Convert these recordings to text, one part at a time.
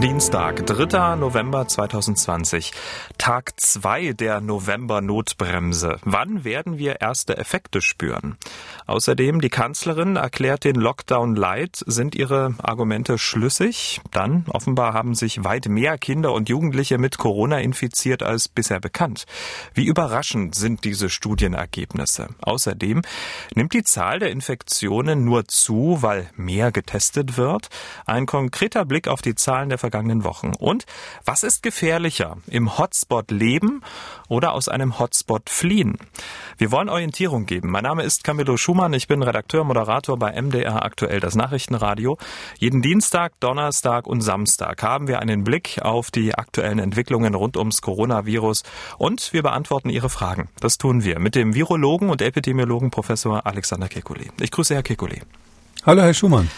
Dienstag, 3. November 2020. Tag 2 der November-Notbremse. Wann werden wir erste Effekte spüren? Außerdem, die Kanzlerin erklärt den Lockdown light. Sind ihre Argumente schlüssig? Dann, offenbar haben sich weit mehr Kinder und Jugendliche mit Corona infiziert als bisher bekannt. Wie überraschend sind diese Studienergebnisse? Außerdem, nimmt die Zahl der Infektionen nur zu, weil mehr getestet wird? Ein konkreter Blick auf die Zahlen der vergangenen Wochen. Und was ist gefährlicher? Im Hotspot leben oder aus einem Hotspot fliehen? Wir wollen Orientierung geben. Mein Name ist Camillo Schumann. Ich bin Redakteur, Moderator bei MDR aktuell das Nachrichtenradio. Jeden Dienstag, Donnerstag und Samstag haben wir einen Blick auf die aktuellen Entwicklungen rund ums Coronavirus und wir beantworten Ihre Fragen. Das tun wir mit dem Virologen und Epidemiologen Professor Alexander Kekulé. Ich grüße Herr Kekulé. Hallo, Herr Schumann.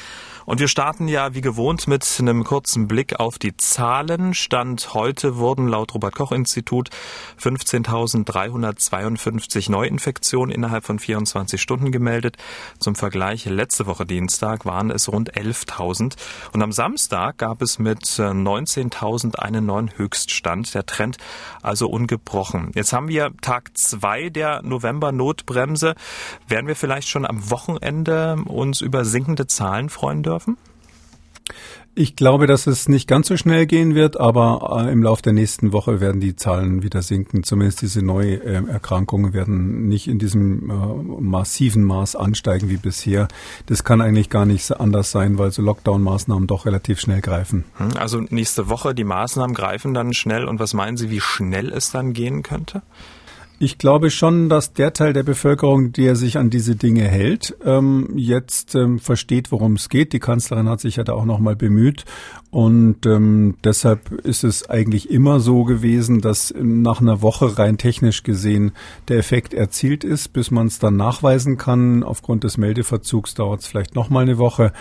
Und wir starten ja wie gewohnt mit einem kurzen Blick auf die Zahlen. Stand heute wurden laut Robert Koch Institut 15.352 Neuinfektionen innerhalb von 24 Stunden gemeldet. Zum Vergleich letzte Woche Dienstag waren es rund 11.000. Und am Samstag gab es mit 19.000 einen neuen Höchststand. Der Trend also ungebrochen. Jetzt haben wir Tag zwei der November-Notbremse. Werden wir vielleicht schon am Wochenende uns über sinkende Zahlen freuen dürfen? Ich glaube, dass es nicht ganz so schnell gehen wird, aber äh, im Laufe der nächsten Woche werden die Zahlen wieder sinken. Zumindest diese Neuerkrankungen werden nicht in diesem äh, massiven Maß ansteigen wie bisher. Das kann eigentlich gar nicht anders sein, weil so Lockdown-Maßnahmen doch relativ schnell greifen. Hm, also nächste Woche die Maßnahmen greifen dann schnell. Und was meinen Sie, wie schnell es dann gehen könnte? Ich glaube schon, dass der Teil der Bevölkerung, der sich an diese Dinge hält, ähm, jetzt ähm, versteht, worum es geht. Die Kanzlerin hat sich ja da auch nochmal bemüht. Und ähm, deshalb ist es eigentlich immer so gewesen, dass nach einer Woche rein technisch gesehen der Effekt erzielt ist, bis man es dann nachweisen kann. Aufgrund des Meldeverzugs dauert es vielleicht nochmal eine Woche.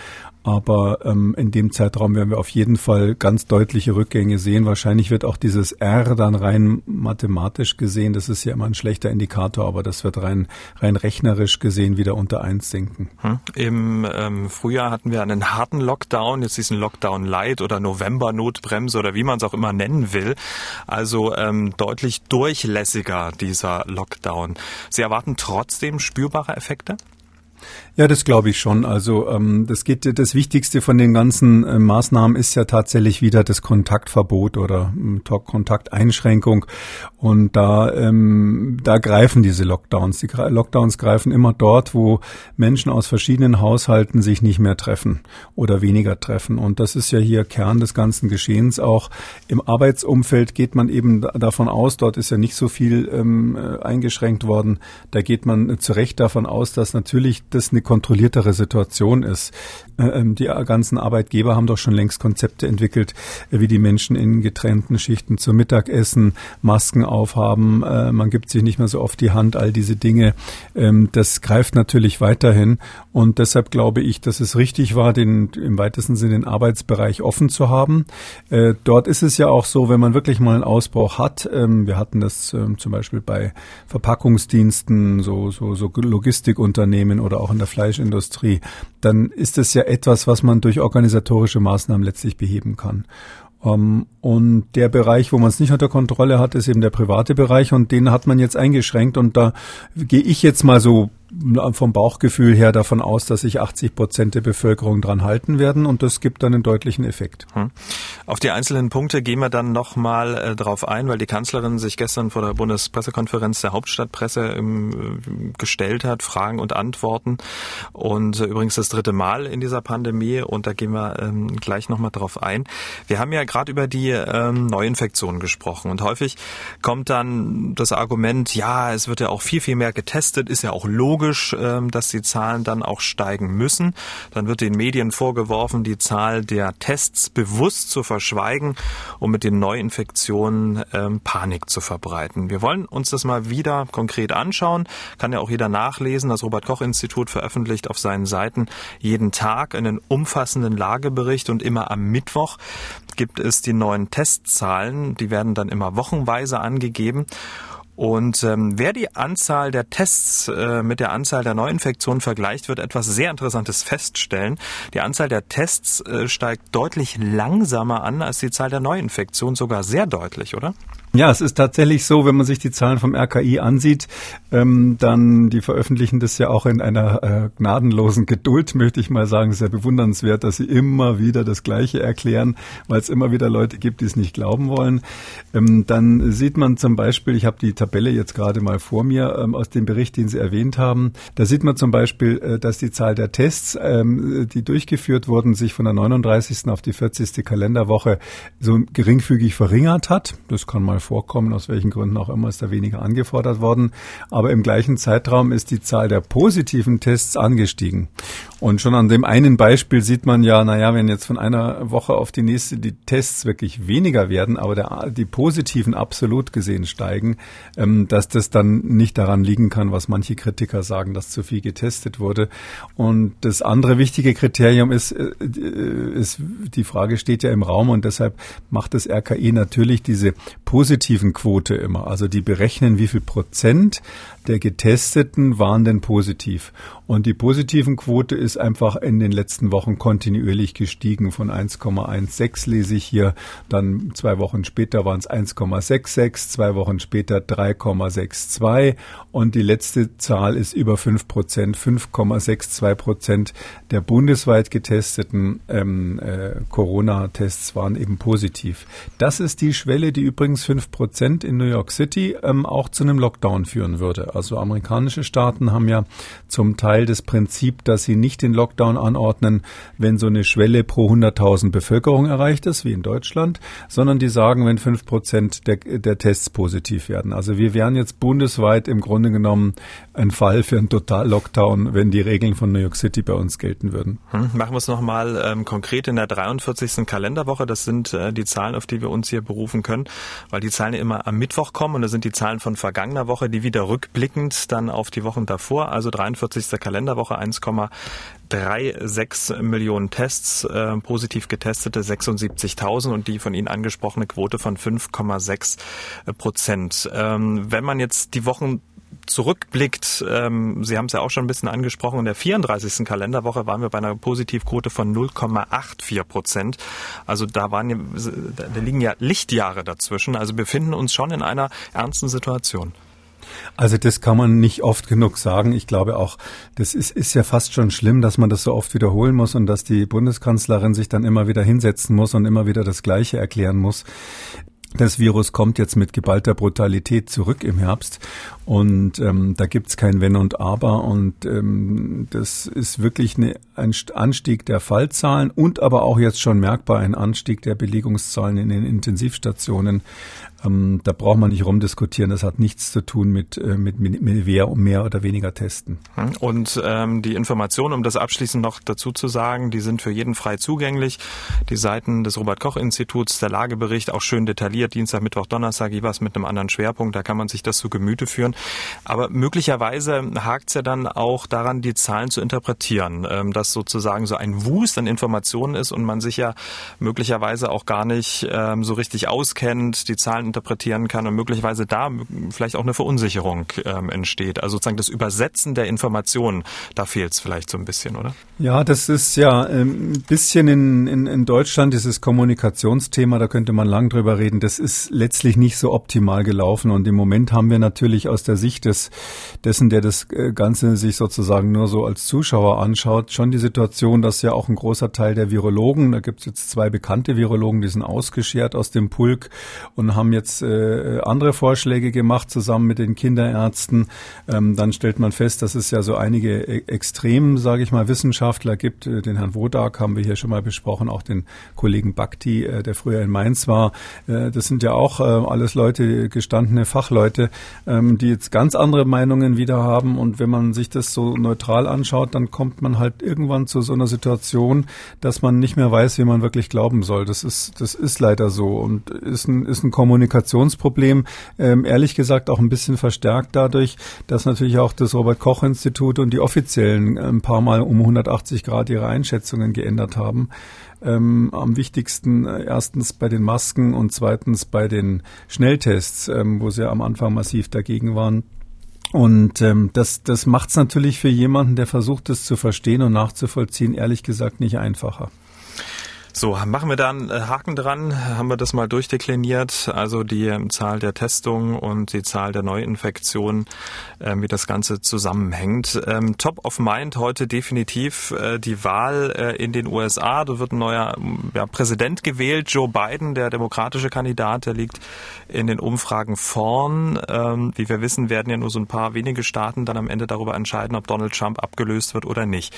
Aber ähm, in dem Zeitraum werden wir auf jeden Fall ganz deutliche Rückgänge sehen. Wahrscheinlich wird auch dieses R dann rein mathematisch gesehen, das ist ja immer ein schlechter Indikator, aber das wird rein, rein rechnerisch gesehen wieder unter eins sinken. Hm. Im ähm, Frühjahr hatten wir einen harten Lockdown, jetzt diesen Lockdown Light oder November-Notbremse oder wie man es auch immer nennen will. Also ähm, deutlich durchlässiger dieser Lockdown. Sie erwarten trotzdem spürbare Effekte? Ja, das glaube ich schon. Also ähm, das geht das Wichtigste von den ganzen äh, Maßnahmen ist ja tatsächlich wieder das Kontaktverbot oder äh, Kontakteinschränkung. Und da ähm, da greifen diese Lockdowns. Die Lockdowns greifen immer dort, wo Menschen aus verschiedenen Haushalten sich nicht mehr treffen oder weniger treffen. Und das ist ja hier Kern des ganzen Geschehens. Auch im Arbeitsumfeld geht man eben davon aus. Dort ist ja nicht so viel ähm, äh, eingeschränkt worden. Da geht man zu Recht davon aus, dass natürlich das eine kontrolliertere Situation ist. Äh, ähm, die ganzen Arbeitgeber haben doch schon längst Konzepte entwickelt, äh, wie die Menschen in getrennten Schichten zum Mittagessen Masken aufhaben. Äh, man gibt sich nicht mehr so oft die Hand, all diese Dinge. Ähm, das greift natürlich weiterhin. Und deshalb glaube ich, dass es richtig war, den im weitesten Sinne den Arbeitsbereich offen zu haben. Dort ist es ja auch so, wenn man wirklich mal einen Ausbruch hat. Ähm, wir hatten das zum Beispiel bei Verpackungsdiensten, so, so, so Logistikunternehmen oder auch in der Fleischindustrie, dann ist es ja etwas, was man durch organisatorische Maßnahmen letztlich beheben kann. Ähm, und der Bereich, wo man es nicht unter Kontrolle hat, ist eben der private Bereich und den hat man jetzt eingeschränkt und da gehe ich jetzt mal so vom Bauchgefühl her davon aus, dass sich 80 Prozent der Bevölkerung dran halten werden und das gibt dann einen deutlichen Effekt. Hm. Auf die einzelnen Punkte gehen wir dann nochmal äh, drauf ein, weil die Kanzlerin sich gestern vor der Bundespressekonferenz der Hauptstadtpresse ähm, gestellt hat, Fragen und Antworten und äh, übrigens das dritte Mal in dieser Pandemie und da gehen wir ähm, gleich nochmal drauf ein. Wir haben ja gerade über die ähm, Neuinfektionen gesprochen und häufig kommt dann das Argument, ja, es wird ja auch viel, viel mehr getestet, ist ja auch logisch, logisch, ähm, dass die Zahlen dann auch steigen müssen. Dann wird den Medien vorgeworfen, die Zahl der Tests bewusst zu verschweigen, um mit den Neuinfektionen ähm, Panik zu verbreiten. Wir wollen uns das mal wieder konkret anschauen. Kann ja auch jeder nachlesen. Das Robert Koch Institut veröffentlicht auf seinen Seiten jeden Tag einen umfassenden Lagebericht und immer am Mittwoch gibt es die neuen Testzahlen. Die werden dann immer wochenweise angegeben. Und ähm, wer die Anzahl der Tests äh, mit der Anzahl der Neuinfektionen vergleicht, wird etwas sehr Interessantes feststellen. Die Anzahl der Tests äh, steigt deutlich langsamer an als die Zahl der Neuinfektionen, sogar sehr deutlich, oder? Ja, es ist tatsächlich so, wenn man sich die Zahlen vom RKI ansieht, ähm, dann die veröffentlichen das ja auch in einer äh, gnadenlosen Geduld, möchte ich mal sagen. Sehr bewundernswert, dass sie immer wieder das Gleiche erklären, weil es immer wieder Leute gibt, die es nicht glauben wollen. Ähm, dann sieht man zum Beispiel, ich habe die Tabelle jetzt gerade mal vor mir ähm, aus dem Bericht, den Sie erwähnt haben. Da sieht man zum Beispiel, äh, dass die Zahl der Tests, ähm, die durchgeführt wurden, sich von der 39. auf die 40. Kalenderwoche so geringfügig verringert hat. Das kann mal vorkommen, aus welchen Gründen auch immer ist da weniger angefordert worden. Aber im gleichen Zeitraum ist die Zahl der positiven Tests angestiegen. Und schon an dem einen Beispiel sieht man ja, naja, wenn jetzt von einer Woche auf die nächste die Tests wirklich weniger werden, aber der, die positiven absolut gesehen steigen, ähm, dass das dann nicht daran liegen kann, was manche Kritiker sagen, dass zu viel getestet wurde. Und das andere wichtige Kriterium ist, äh, ist die Frage steht ja im Raum und deshalb macht das RKI natürlich diese positiven Quote immer. Also die berechnen, wie viel Prozent der Getesteten waren denn positiv. Und die positiven Quote ist einfach in den letzten Wochen kontinuierlich gestiegen. Von 1,16 lese ich hier, dann zwei Wochen später waren es 1,66, zwei Wochen später 3,62 und die letzte Zahl ist über 5 Prozent, 5,62 Prozent der bundesweit getesteten ähm, äh, Corona-Tests waren eben positiv. Das ist die Schwelle, die übrigens 5 Prozent in New York City ähm, auch zu einem Lockdown führen würde. Also amerikanische Staaten haben ja zum Teil des Prinzip, dass sie nicht den Lockdown anordnen, wenn so eine Schwelle pro 100.000 Bevölkerung erreicht ist, wie in Deutschland, sondern die sagen, wenn fünf Prozent der, der Tests positiv werden. Also wir wären jetzt bundesweit im Grunde genommen ein Fall für einen Total-Lockdown, wenn die Regeln von New York City bei uns gelten würden. Hm, machen wir es nochmal ähm, konkret in der 43. Kalenderwoche. Das sind äh, die Zahlen, auf die wir uns hier berufen können, weil die Zahlen immer am Mittwoch kommen und das sind die Zahlen von vergangener Woche, die wieder rückblickend dann auf die Wochen davor, also 43. Kalenderwoche 1,36 Millionen Tests, äh, positiv getestete 76.000 und die von Ihnen angesprochene Quote von 5,6 Prozent. Ähm, wenn man jetzt die Wochen zurückblickt, ähm, Sie haben es ja auch schon ein bisschen angesprochen, in der 34. Kalenderwoche waren wir bei einer Positivquote von 0,84 Prozent. Also da waren, da liegen ja Lichtjahre dazwischen. Also befinden uns schon in einer ernsten Situation. Also das kann man nicht oft genug sagen. Ich glaube auch, das ist, ist ja fast schon schlimm, dass man das so oft wiederholen muss und dass die Bundeskanzlerin sich dann immer wieder hinsetzen muss und immer wieder das Gleiche erklären muss. Das Virus kommt jetzt mit geballter Brutalität zurück im Herbst und ähm, da gibt's kein Wenn und Aber und ähm, das ist wirklich eine, ein Anstieg der Fallzahlen und aber auch jetzt schon merkbar ein Anstieg der Belegungszahlen in den Intensivstationen. Ähm, da braucht man nicht rumdiskutieren. Das hat nichts zu tun mit, äh, mit, mit mehr, mehr oder weniger Testen. Hm. Und ähm, die Informationen, um das abschließend noch dazu zu sagen, die sind für jeden frei zugänglich. Die Seiten des Robert-Koch-Instituts, der Lagebericht, auch schön detailliert, Dienstag, Mittwoch, Donnerstag, jeweils mit einem anderen Schwerpunkt. Da kann man sich das zu Gemüte führen. Aber möglicherweise hakt es ja dann auch daran, die Zahlen zu interpretieren, ähm, dass sozusagen so ein Wust an Informationen ist und man sich ja möglicherweise auch gar nicht ähm, so richtig auskennt, die Zahlen interpretieren kann und möglicherweise da vielleicht auch eine Verunsicherung ähm, entsteht. Also sozusagen das Übersetzen der Informationen, da fehlt es vielleicht so ein bisschen, oder? Ja, das ist ja ähm, ein bisschen in, in, in Deutschland dieses Kommunikationsthema, da könnte man lang drüber reden. Das ist letztlich nicht so optimal gelaufen und im Moment haben wir natürlich aus der Sicht des dessen, der das äh, Ganze sich sozusagen nur so als Zuschauer anschaut, schon die Situation, dass ja auch ein großer Teil der Virologen, da gibt es jetzt zwei bekannte Virologen, die sind ausgeschert aus dem Pulk und haben jetzt jetzt äh, andere Vorschläge gemacht zusammen mit den Kinderärzten. Ähm, dann stellt man fest, dass es ja so einige e extrem, sage ich mal, Wissenschaftler gibt. Äh, den Herrn Wodak haben wir hier schon mal besprochen, auch den Kollegen Bakti, äh, der früher in Mainz war. Äh, das sind ja auch äh, alles Leute, gestandene Fachleute, ähm, die jetzt ganz andere Meinungen wieder haben. Und wenn man sich das so neutral anschaut, dann kommt man halt irgendwann zu so einer Situation, dass man nicht mehr weiß, wie man wirklich glauben soll. Das ist, das ist leider so und ist ein, ist ein Kommunikation Kommunikationsproblem, ähm, ehrlich gesagt auch ein bisschen verstärkt dadurch, dass natürlich auch das Robert-Koch-Institut und die Offiziellen ein paar Mal um 180 Grad ihre Einschätzungen geändert haben. Ähm, am wichtigsten äh, erstens bei den Masken und zweitens bei den Schnelltests, ähm, wo sie am Anfang massiv dagegen waren. Und ähm, das, das macht es natürlich für jemanden, der versucht, es zu verstehen und nachzuvollziehen, ehrlich gesagt nicht einfacher. So, machen wir da einen äh, Haken dran, haben wir das mal durchdekliniert, also die ähm, Zahl der Testungen und die Zahl der Neuinfektionen, äh, wie das Ganze zusammenhängt. Ähm, top of mind heute definitiv äh, die Wahl äh, in den USA. Da wird ein neuer ja, Präsident gewählt, Joe Biden, der demokratische Kandidat, der liegt in den Umfragen vorn. Ähm, wie wir wissen, werden ja nur so ein paar wenige Staaten dann am Ende darüber entscheiden, ob Donald Trump abgelöst wird oder nicht.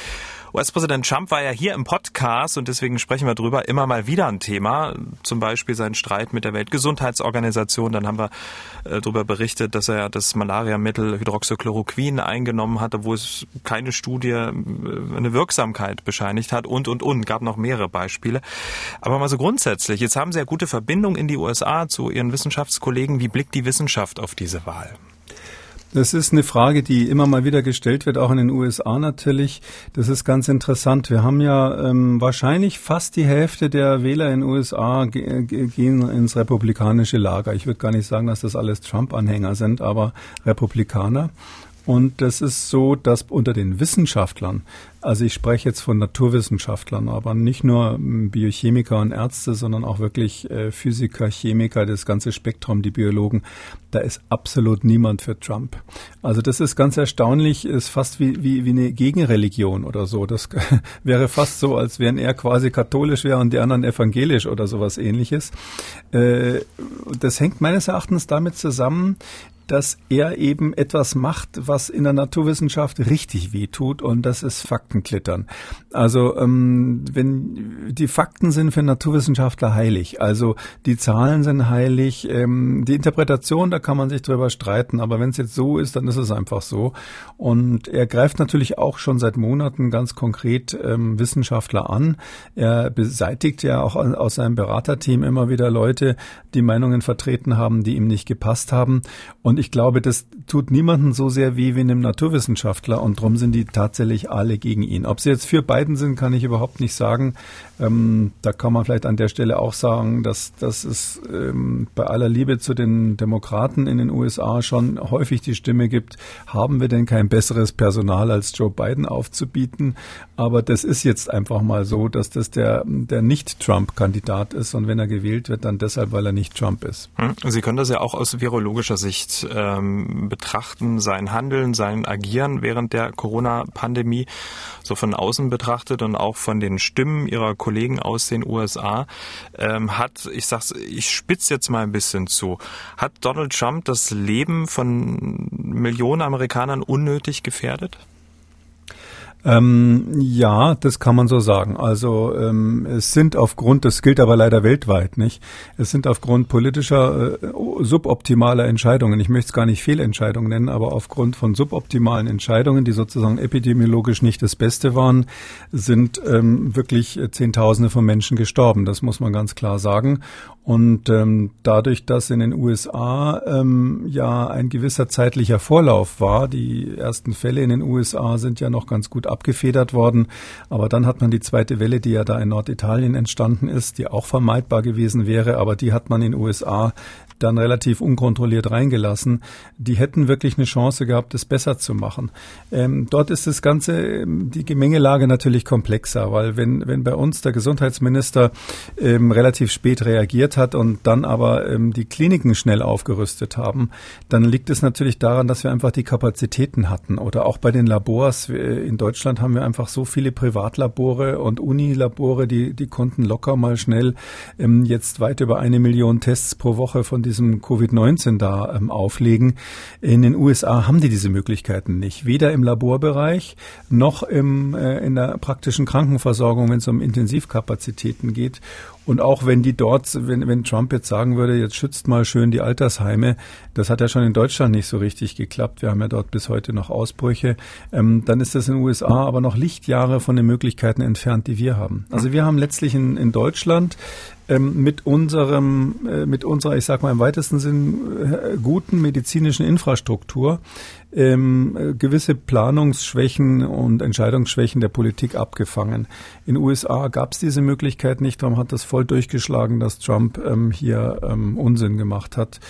US-Präsident Trump war ja hier im Podcast und deswegen sprechen wir drüber immer mal wieder ein Thema. Zum Beispiel sein Streit mit der Weltgesundheitsorganisation. Dann haben wir äh, darüber berichtet, dass er das Malariamittel Hydroxychloroquin eingenommen hatte, wo es keine Studie äh, eine Wirksamkeit bescheinigt hat und, und, und. Gab noch mehrere Beispiele. Aber mal so grundsätzlich. Jetzt haben Sie ja gute Verbindung in die USA zu Ihren Wissenschaftskollegen. Wie blickt die Wissenschaft auf diese Wahl? Das ist eine Frage, die immer mal wieder gestellt wird, auch in den USA natürlich. Das ist ganz interessant. Wir haben ja ähm, wahrscheinlich fast die Hälfte der Wähler in den USA ge gehen ins republikanische Lager. Ich würde gar nicht sagen, dass das alles Trump-Anhänger sind, aber Republikaner. Und das ist so, dass unter den Wissenschaftlern, also ich spreche jetzt von Naturwissenschaftlern, aber nicht nur Biochemiker und Ärzte, sondern auch wirklich äh, Physiker, Chemiker, das ganze Spektrum, die Biologen, da ist absolut niemand für Trump. Also das ist ganz erstaunlich, ist fast wie, wie, wie eine Gegenreligion oder so. Das wäre fast so, als wären er quasi katholisch wäre und die anderen evangelisch oder sowas ähnliches. Äh, das hängt meines Erachtens damit zusammen, dass er eben etwas macht, was in der Naturwissenschaft richtig wehtut und das ist Faktenklittern. Also ähm, wenn die Fakten sind für Naturwissenschaftler heilig, also die Zahlen sind heilig, ähm, die Interpretation, da kann man sich drüber streiten, aber wenn es jetzt so ist, dann ist es einfach so. Und er greift natürlich auch schon seit Monaten ganz konkret ähm, Wissenschaftler an. Er beseitigt ja auch aus seinem Beraterteam immer wieder Leute, die Meinungen vertreten haben, die ihm nicht gepasst haben. Und und ich glaube, das tut niemanden so sehr weh wie einem Naturwissenschaftler und darum sind die tatsächlich alle gegen ihn. Ob sie jetzt für beiden sind, kann ich überhaupt nicht sagen. Ähm, da kann man vielleicht an der Stelle auch sagen, dass, dass es ähm, bei aller Liebe zu den Demokraten in den USA schon häufig die Stimme gibt, haben wir denn kein besseres Personal als Joe Biden aufzubieten? Aber das ist jetzt einfach mal so, dass das der, der Nicht-Trump-Kandidat ist und wenn er gewählt wird, dann deshalb, weil er nicht Trump ist. Hm, Sie können das ja auch aus virologischer Sicht ähm, betrachten, sein Handeln, sein Agieren während der Corona-Pandemie, so von außen betrachtet und auch von den Stimmen ihrer Kollegen aus den USA, ähm, hat, ich sag's, ich spitze jetzt mal ein bisschen zu, hat Donald Trump das Leben von Millionen Amerikanern unnötig gefährdet? Ähm, ja, das kann man so sagen. Also ähm, es sind aufgrund, das gilt aber leider weltweit nicht, es sind aufgrund politischer äh, suboptimaler Entscheidungen, ich möchte es gar nicht Fehlentscheidungen nennen, aber aufgrund von suboptimalen Entscheidungen, die sozusagen epidemiologisch nicht das Beste waren, sind ähm, wirklich Zehntausende von Menschen gestorben. Das muss man ganz klar sagen. Und ähm, dadurch, dass in den USA ähm, ja ein gewisser zeitlicher Vorlauf war, die ersten Fälle in den USA sind ja noch ganz gut abgefedert worden, aber dann hat man die zweite Welle, die ja da in Norditalien entstanden ist, die auch vermeidbar gewesen wäre, aber die hat man in den USA dann relativ unkontrolliert reingelassen. Die hätten wirklich eine Chance gehabt, das besser zu machen. Ähm, dort ist das Ganze, ähm, die Gemengelage natürlich komplexer, weil wenn, wenn bei uns der Gesundheitsminister ähm, relativ spät reagiert hat und dann aber ähm, die Kliniken schnell aufgerüstet haben, dann liegt es natürlich daran, dass wir einfach die Kapazitäten hatten. Oder auch bei den Labors. In Deutschland haben wir einfach so viele Privatlabore und Unilabore, die, die konnten locker mal schnell ähm, jetzt weit über eine Million Tests pro Woche von diesem Covid-19 da ähm, auflegen. In den USA haben die diese Möglichkeiten nicht. Weder im Laborbereich noch im, äh, in der praktischen Krankenversorgung, wenn es um Intensivkapazitäten geht. Und auch wenn die dort, wenn, wenn Trump jetzt sagen würde, jetzt schützt mal schön die Altersheime, das hat ja schon in Deutschland nicht so richtig geklappt. Wir haben ja dort bis heute noch Ausbrüche. Ähm, dann ist das in den USA aber noch Lichtjahre von den Möglichkeiten entfernt, die wir haben. Also wir haben letztlich in, in Deutschland ähm, mit unserem, äh, mit unserer, ich sag mal im weitesten Sinn, äh, guten medizinischen Infrastruktur ähm, äh, gewisse Planungsschwächen und Entscheidungsschwächen der Politik abgefangen. In USA gab es diese Möglichkeit nicht, darum hat das voll durchgeschlagen, dass Trump ähm, hier ähm, Unsinn gemacht hat.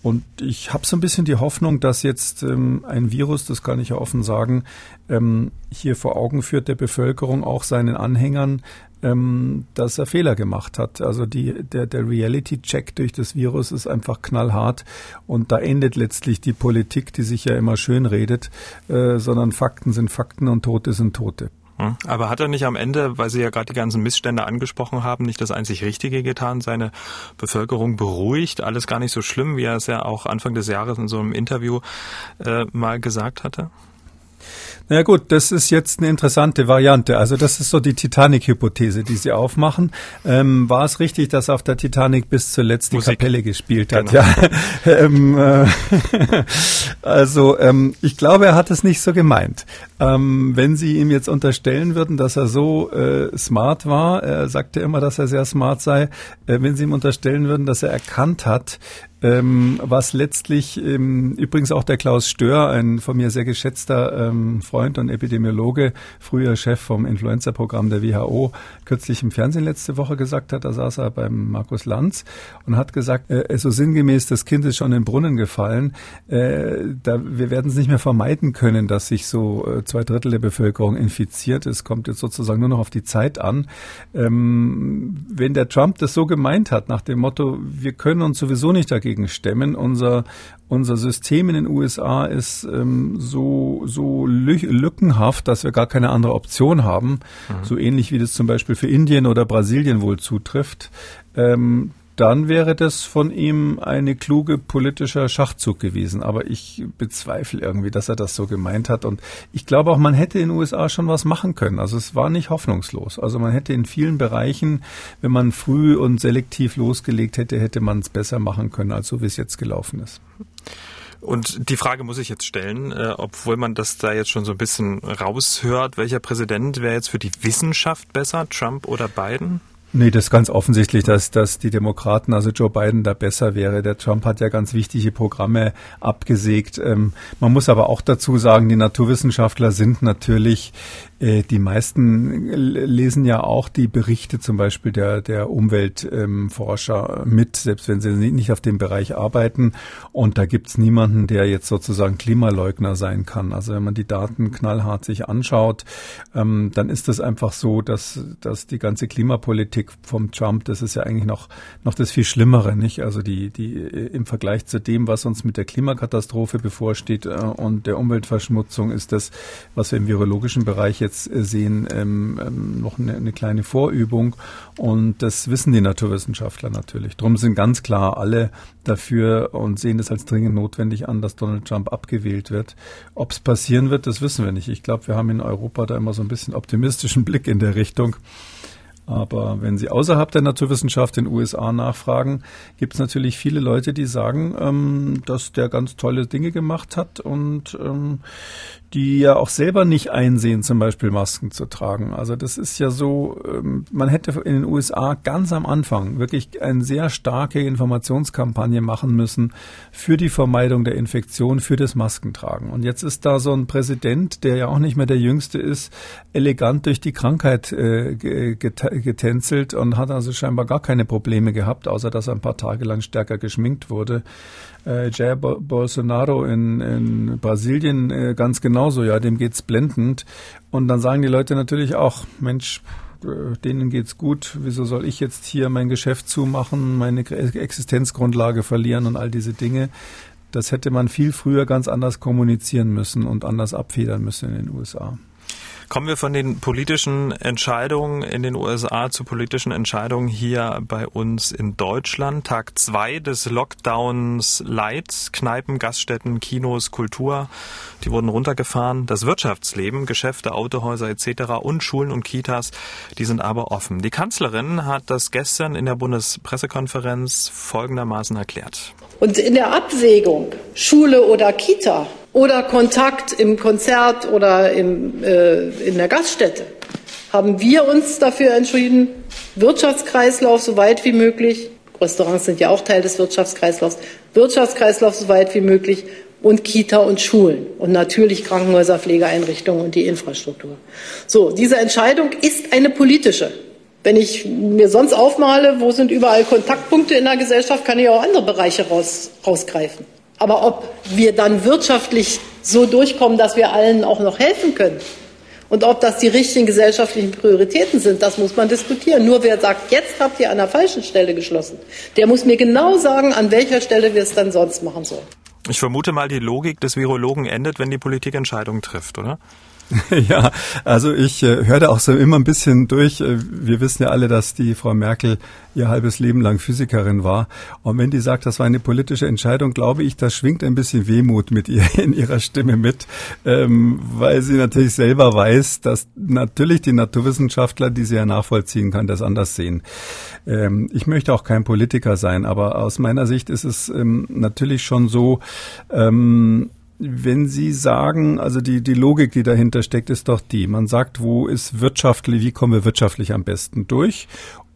Und ich habe so ein bisschen die Hoffnung, dass jetzt ähm, ein Virus, das kann ich ja offen sagen, ähm, hier vor Augen führt der Bevölkerung, auch seinen Anhängern, ähm, dass er Fehler gemacht hat. Also die, der, der Reality-Check durch das Virus ist einfach knallhart und da endet letztlich die Politik, die sich ja immer schön redet, äh, sondern Fakten sind Fakten und Tote sind Tote. Hm. Aber hat er nicht am Ende, weil Sie ja gerade die ganzen Missstände angesprochen haben, nicht das einzig Richtige getan, seine Bevölkerung beruhigt, alles gar nicht so schlimm, wie er es ja auch Anfang des Jahres in so einem Interview äh, mal gesagt hatte? Na ja, gut, das ist jetzt eine interessante Variante. Also das ist so die Titanic-Hypothese, die Sie aufmachen. Ähm, war es richtig, dass auf der Titanic bis zuletzt die Kapelle gespielt hat? Genau. Ja. ähm, äh, also ähm, ich glaube, er hat es nicht so gemeint. Ähm, wenn Sie ihm jetzt unterstellen würden, dass er so äh, smart war, er sagte immer, dass er sehr smart sei, äh, wenn Sie ihm unterstellen würden, dass er erkannt hat, ähm, was letztlich ähm, übrigens auch der Klaus Stör, ein von mir sehr geschätzter ähm, Freund und Epidemiologe, früher Chef vom Influenza-Programm der WHO, kürzlich im Fernsehen letzte Woche gesagt hat, da saß er beim Markus Lanz und hat gesagt, äh, so sinngemäß, das Kind ist schon in den Brunnen gefallen, äh, da, wir werden es nicht mehr vermeiden können, dass sich so äh, zwei Drittel der Bevölkerung infiziert. Es kommt jetzt sozusagen nur noch auf die Zeit an. Ähm, wenn der Trump das so gemeint hat, nach dem Motto, wir können uns sowieso nicht dagegen dagegen stemmen. Unser, unser System in den USA ist ähm, so, so lückenhaft, dass wir gar keine andere Option haben. Mhm. So ähnlich wie das zum Beispiel für Indien oder Brasilien wohl zutrifft. Ähm, dann wäre das von ihm eine kluge politischer Schachzug gewesen. Aber ich bezweifle irgendwie, dass er das so gemeint hat. Und ich glaube auch, man hätte in den USA schon was machen können. Also es war nicht hoffnungslos. Also man hätte in vielen Bereichen, wenn man früh und selektiv losgelegt hätte, hätte man es besser machen können, als so wie es jetzt gelaufen ist. Und die Frage muss ich jetzt stellen, äh, obwohl man das da jetzt schon so ein bisschen raushört, welcher Präsident wäre jetzt für die Wissenschaft besser, Trump oder Biden? Nee, das ist ganz offensichtlich, dass, dass die Demokraten, also Joe Biden, da besser wäre. Der Trump hat ja ganz wichtige Programme abgesägt. Ähm, man muss aber auch dazu sagen, die Naturwissenschaftler sind natürlich die meisten lesen ja auch die Berichte zum Beispiel der, der Umweltforscher ähm, mit, selbst wenn sie nicht auf dem Bereich arbeiten. Und da gibt's niemanden, der jetzt sozusagen Klimaleugner sein kann. Also wenn man die Daten knallhart sich anschaut, ähm, dann ist das einfach so, dass, dass die ganze Klimapolitik vom Trump, das ist ja eigentlich noch, noch das viel Schlimmere, nicht? Also die, die äh, im Vergleich zu dem, was uns mit der Klimakatastrophe bevorsteht äh, und der Umweltverschmutzung, ist das, was wir im virologischen Bereich jetzt äh, sehen, ähm, ähm, noch eine, eine, kleine Vorübung. Und das wissen die Naturwissenschaftler natürlich. Drum sind ganz klar alle dafür und sehen es als dringend notwendig an, dass Donald Trump abgewählt wird. Ob es passieren wird, das wissen wir nicht. Ich glaube, wir haben in Europa da immer so ein bisschen optimistischen Blick in der Richtung. Aber wenn Sie außerhalb der Naturwissenschaft in den USA nachfragen, gibt es natürlich viele Leute, die sagen, ähm, dass der ganz tolle Dinge gemacht hat und ähm, die ja auch selber nicht einsehen, zum Beispiel Masken zu tragen. Also das ist ja so, ähm, man hätte in den USA ganz am Anfang wirklich eine sehr starke Informationskampagne machen müssen für die Vermeidung der Infektion, für das Maskentragen. Und jetzt ist da so ein Präsident, der ja auch nicht mehr der Jüngste ist, elegant durch die Krankheit äh, getänzelt und hat also scheinbar gar keine Probleme gehabt, außer dass er ein paar Tage lang stärker geschminkt wurde äh, Jair Bolsonaro in, in Brasilien äh, ganz genauso, ja, dem geht's blendend. Und dann sagen die Leute natürlich auch, Mensch, äh, denen geht's gut, wieso soll ich jetzt hier mein Geschäft zumachen, meine Existenzgrundlage verlieren und all diese Dinge. Das hätte man viel früher ganz anders kommunizieren müssen und anders abfedern müssen in den USA. Kommen wir von den politischen Entscheidungen in den USA zu politischen Entscheidungen hier bei uns in Deutschland. Tag zwei des Lockdowns Light, Kneipen, Gaststätten, Kinos, Kultur, die wurden runtergefahren. Das Wirtschaftsleben, Geschäfte, Autohäuser etc. und Schulen und Kitas, die sind aber offen. Die Kanzlerin hat das gestern in der Bundespressekonferenz folgendermaßen erklärt. Und in der Abwägung Schule oder Kita oder Kontakt im Konzert oder im, äh, in der Gaststätte haben wir uns dafür entschieden, Wirtschaftskreislauf so weit wie möglich, Restaurants sind ja auch Teil des Wirtschaftskreislaufs, Wirtschaftskreislauf so weit wie möglich und Kita und Schulen und natürlich Krankenhäuser, Pflegeeinrichtungen und die Infrastruktur. So, diese Entscheidung ist eine politische. Wenn ich mir sonst aufmale, wo sind überall Kontaktpunkte in der Gesellschaft, kann ich auch andere Bereiche raus, rausgreifen. Aber ob wir dann wirtschaftlich so durchkommen, dass wir allen auch noch helfen können und ob das die richtigen gesellschaftlichen Prioritäten sind, das muss man diskutieren. Nur wer sagt, jetzt habt ihr an der falschen Stelle geschlossen, der muss mir genau sagen, an welcher Stelle wir es dann sonst machen sollen. Ich vermute mal, die Logik des Virologen endet, wenn die Politik Entscheidungen trifft, oder? Ja, also ich äh, höre da auch so immer ein bisschen durch. Äh, wir wissen ja alle, dass die Frau Merkel ihr halbes Leben lang Physikerin war. Und wenn die sagt, das war eine politische Entscheidung, glaube ich, da schwingt ein bisschen Wehmut mit ihr in ihrer Stimme mit, ähm, weil sie natürlich selber weiß, dass natürlich die Naturwissenschaftler, die sie ja nachvollziehen kann, das anders sehen. Ähm, ich möchte auch kein Politiker sein, aber aus meiner Sicht ist es ähm, natürlich schon so, ähm, wenn Sie sagen, also die, die Logik, die dahinter steckt, ist doch die. Man sagt, wo ist wirtschaftlich, wie kommen wir wirtschaftlich am besten durch?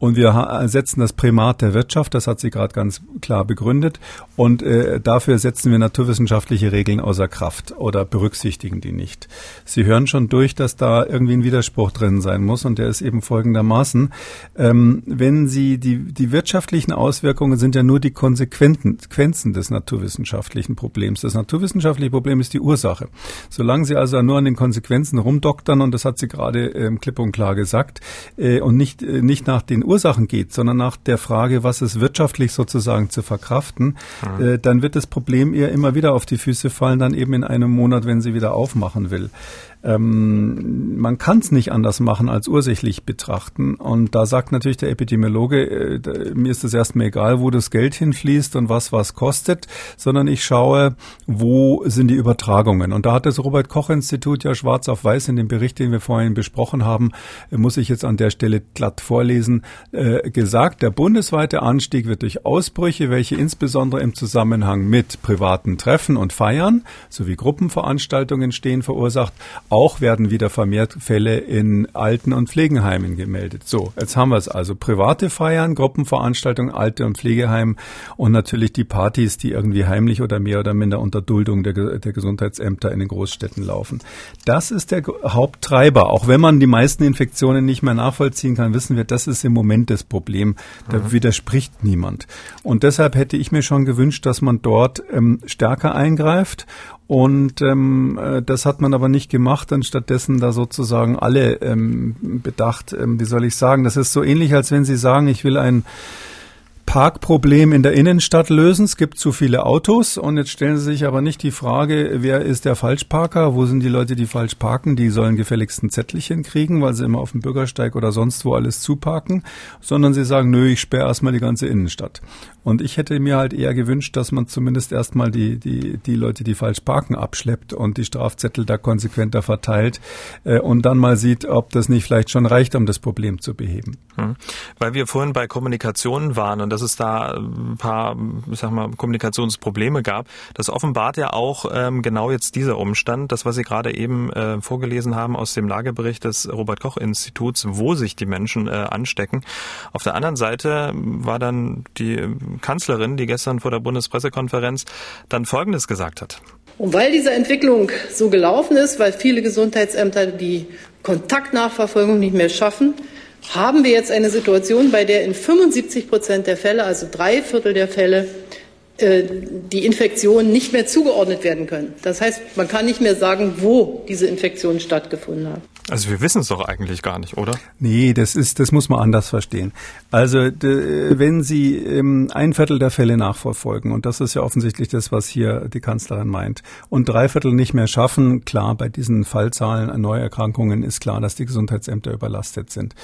Und wir setzen das Primat der Wirtschaft, das hat sie gerade ganz klar begründet. Und äh, dafür setzen wir naturwissenschaftliche Regeln außer Kraft oder berücksichtigen die nicht. Sie hören schon durch, dass da irgendwie ein Widerspruch drin sein muss. Und der ist eben folgendermaßen. Ähm, wenn Sie die, die wirtschaftlichen Auswirkungen sind ja nur die Konsequenzen des naturwissenschaftlichen Problems. Das naturwissenschaftliche Problem ist die Ursache. Solange Sie also nur an den Konsequenzen rumdoktern, und das hat sie gerade ähm, klipp und klar gesagt, äh, und nicht, äh, nicht nach den Ursachen geht, sondern nach der Frage, was ist wirtschaftlich sozusagen zu verkraften, mhm. äh, dann wird das Problem ihr immer wieder auf die Füße fallen, dann eben in einem Monat, wenn sie wieder aufmachen will. Ähm, man kann es nicht anders machen als ursächlich betrachten. Und da sagt natürlich der Epidemiologe, äh, mir ist es erstmal egal, wo das Geld hinfließt und was was kostet, sondern ich schaue, wo sind die Übertragungen. Und da hat das Robert Koch Institut ja schwarz auf weiß in dem Bericht, den wir vorhin besprochen haben, äh, muss ich jetzt an der Stelle glatt vorlesen, äh, gesagt, der bundesweite Anstieg wird durch Ausbrüche, welche insbesondere im Zusammenhang mit privaten Treffen und Feiern sowie Gruppenveranstaltungen stehen, verursacht. Auch werden wieder vermehrt Fälle in Alten- und Pflegenheimen gemeldet. So, jetzt haben wir es also. Private Feiern, Gruppenveranstaltungen, Alte- und Pflegeheim und natürlich die Partys, die irgendwie heimlich oder mehr oder minder unter Duldung der, der Gesundheitsämter in den Großstädten laufen. Das ist der Haupttreiber. Auch wenn man die meisten Infektionen nicht mehr nachvollziehen kann, wissen wir, das ist im Moment das Problem. Da mhm. widerspricht niemand. Und deshalb hätte ich mir schon gewünscht, dass man dort ähm, stärker eingreift und ähm, äh, das hat man aber nicht gemacht, anstattdessen da sozusagen alle ähm, bedacht, ähm, wie soll ich sagen, das ist so ähnlich, als wenn Sie sagen, ich will ein Parkproblem in der Innenstadt lösen. Es gibt zu viele Autos und jetzt stellen Sie sich aber nicht die Frage, wer ist der Falschparker, wo sind die Leute, die falsch parken, die sollen gefälligst ein Zettelchen kriegen, weil sie immer auf dem Bürgersteig oder sonst wo alles zuparken, sondern sie sagen, nö, ich sperre erstmal die ganze Innenstadt. Und ich hätte mir halt eher gewünscht, dass man zumindest erstmal die, die, die Leute, die falsch parken, abschleppt und die Strafzettel da konsequenter verteilt äh, und dann mal sieht, ob das nicht vielleicht schon reicht, um das Problem zu beheben. Hm. Weil wir vorhin bei Kommunikation waren und dass es da ein paar, ich sag mal, Kommunikationsprobleme gab, das offenbart ja auch ähm, genau jetzt dieser Umstand, das, was Sie gerade eben äh, vorgelesen haben aus dem Lagebericht des Robert-Koch-Instituts, wo sich die Menschen äh, anstecken. Auf der anderen Seite war dann die Kanzlerin, die gestern vor der Bundespressekonferenz dann Folgendes gesagt hat. Und weil diese Entwicklung so gelaufen ist, weil viele Gesundheitsämter die Kontaktnachverfolgung nicht mehr schaffen, haben wir jetzt eine Situation, bei der in 75 Prozent der Fälle, also drei Viertel der Fälle, äh, die Infektionen nicht mehr zugeordnet werden können. Das heißt, man kann nicht mehr sagen, wo diese Infektionen stattgefunden haben. Also wir wissen es doch eigentlich gar nicht, oder? Nee, das ist, das muss man anders verstehen. Also de, wenn Sie ähm, ein Viertel der Fälle nachverfolgen, und das ist ja offensichtlich das, was hier die Kanzlerin meint, und drei Viertel nicht mehr schaffen, klar, bei diesen Fallzahlen an Neuerkrankungen ist klar, dass die Gesundheitsämter überlastet sind.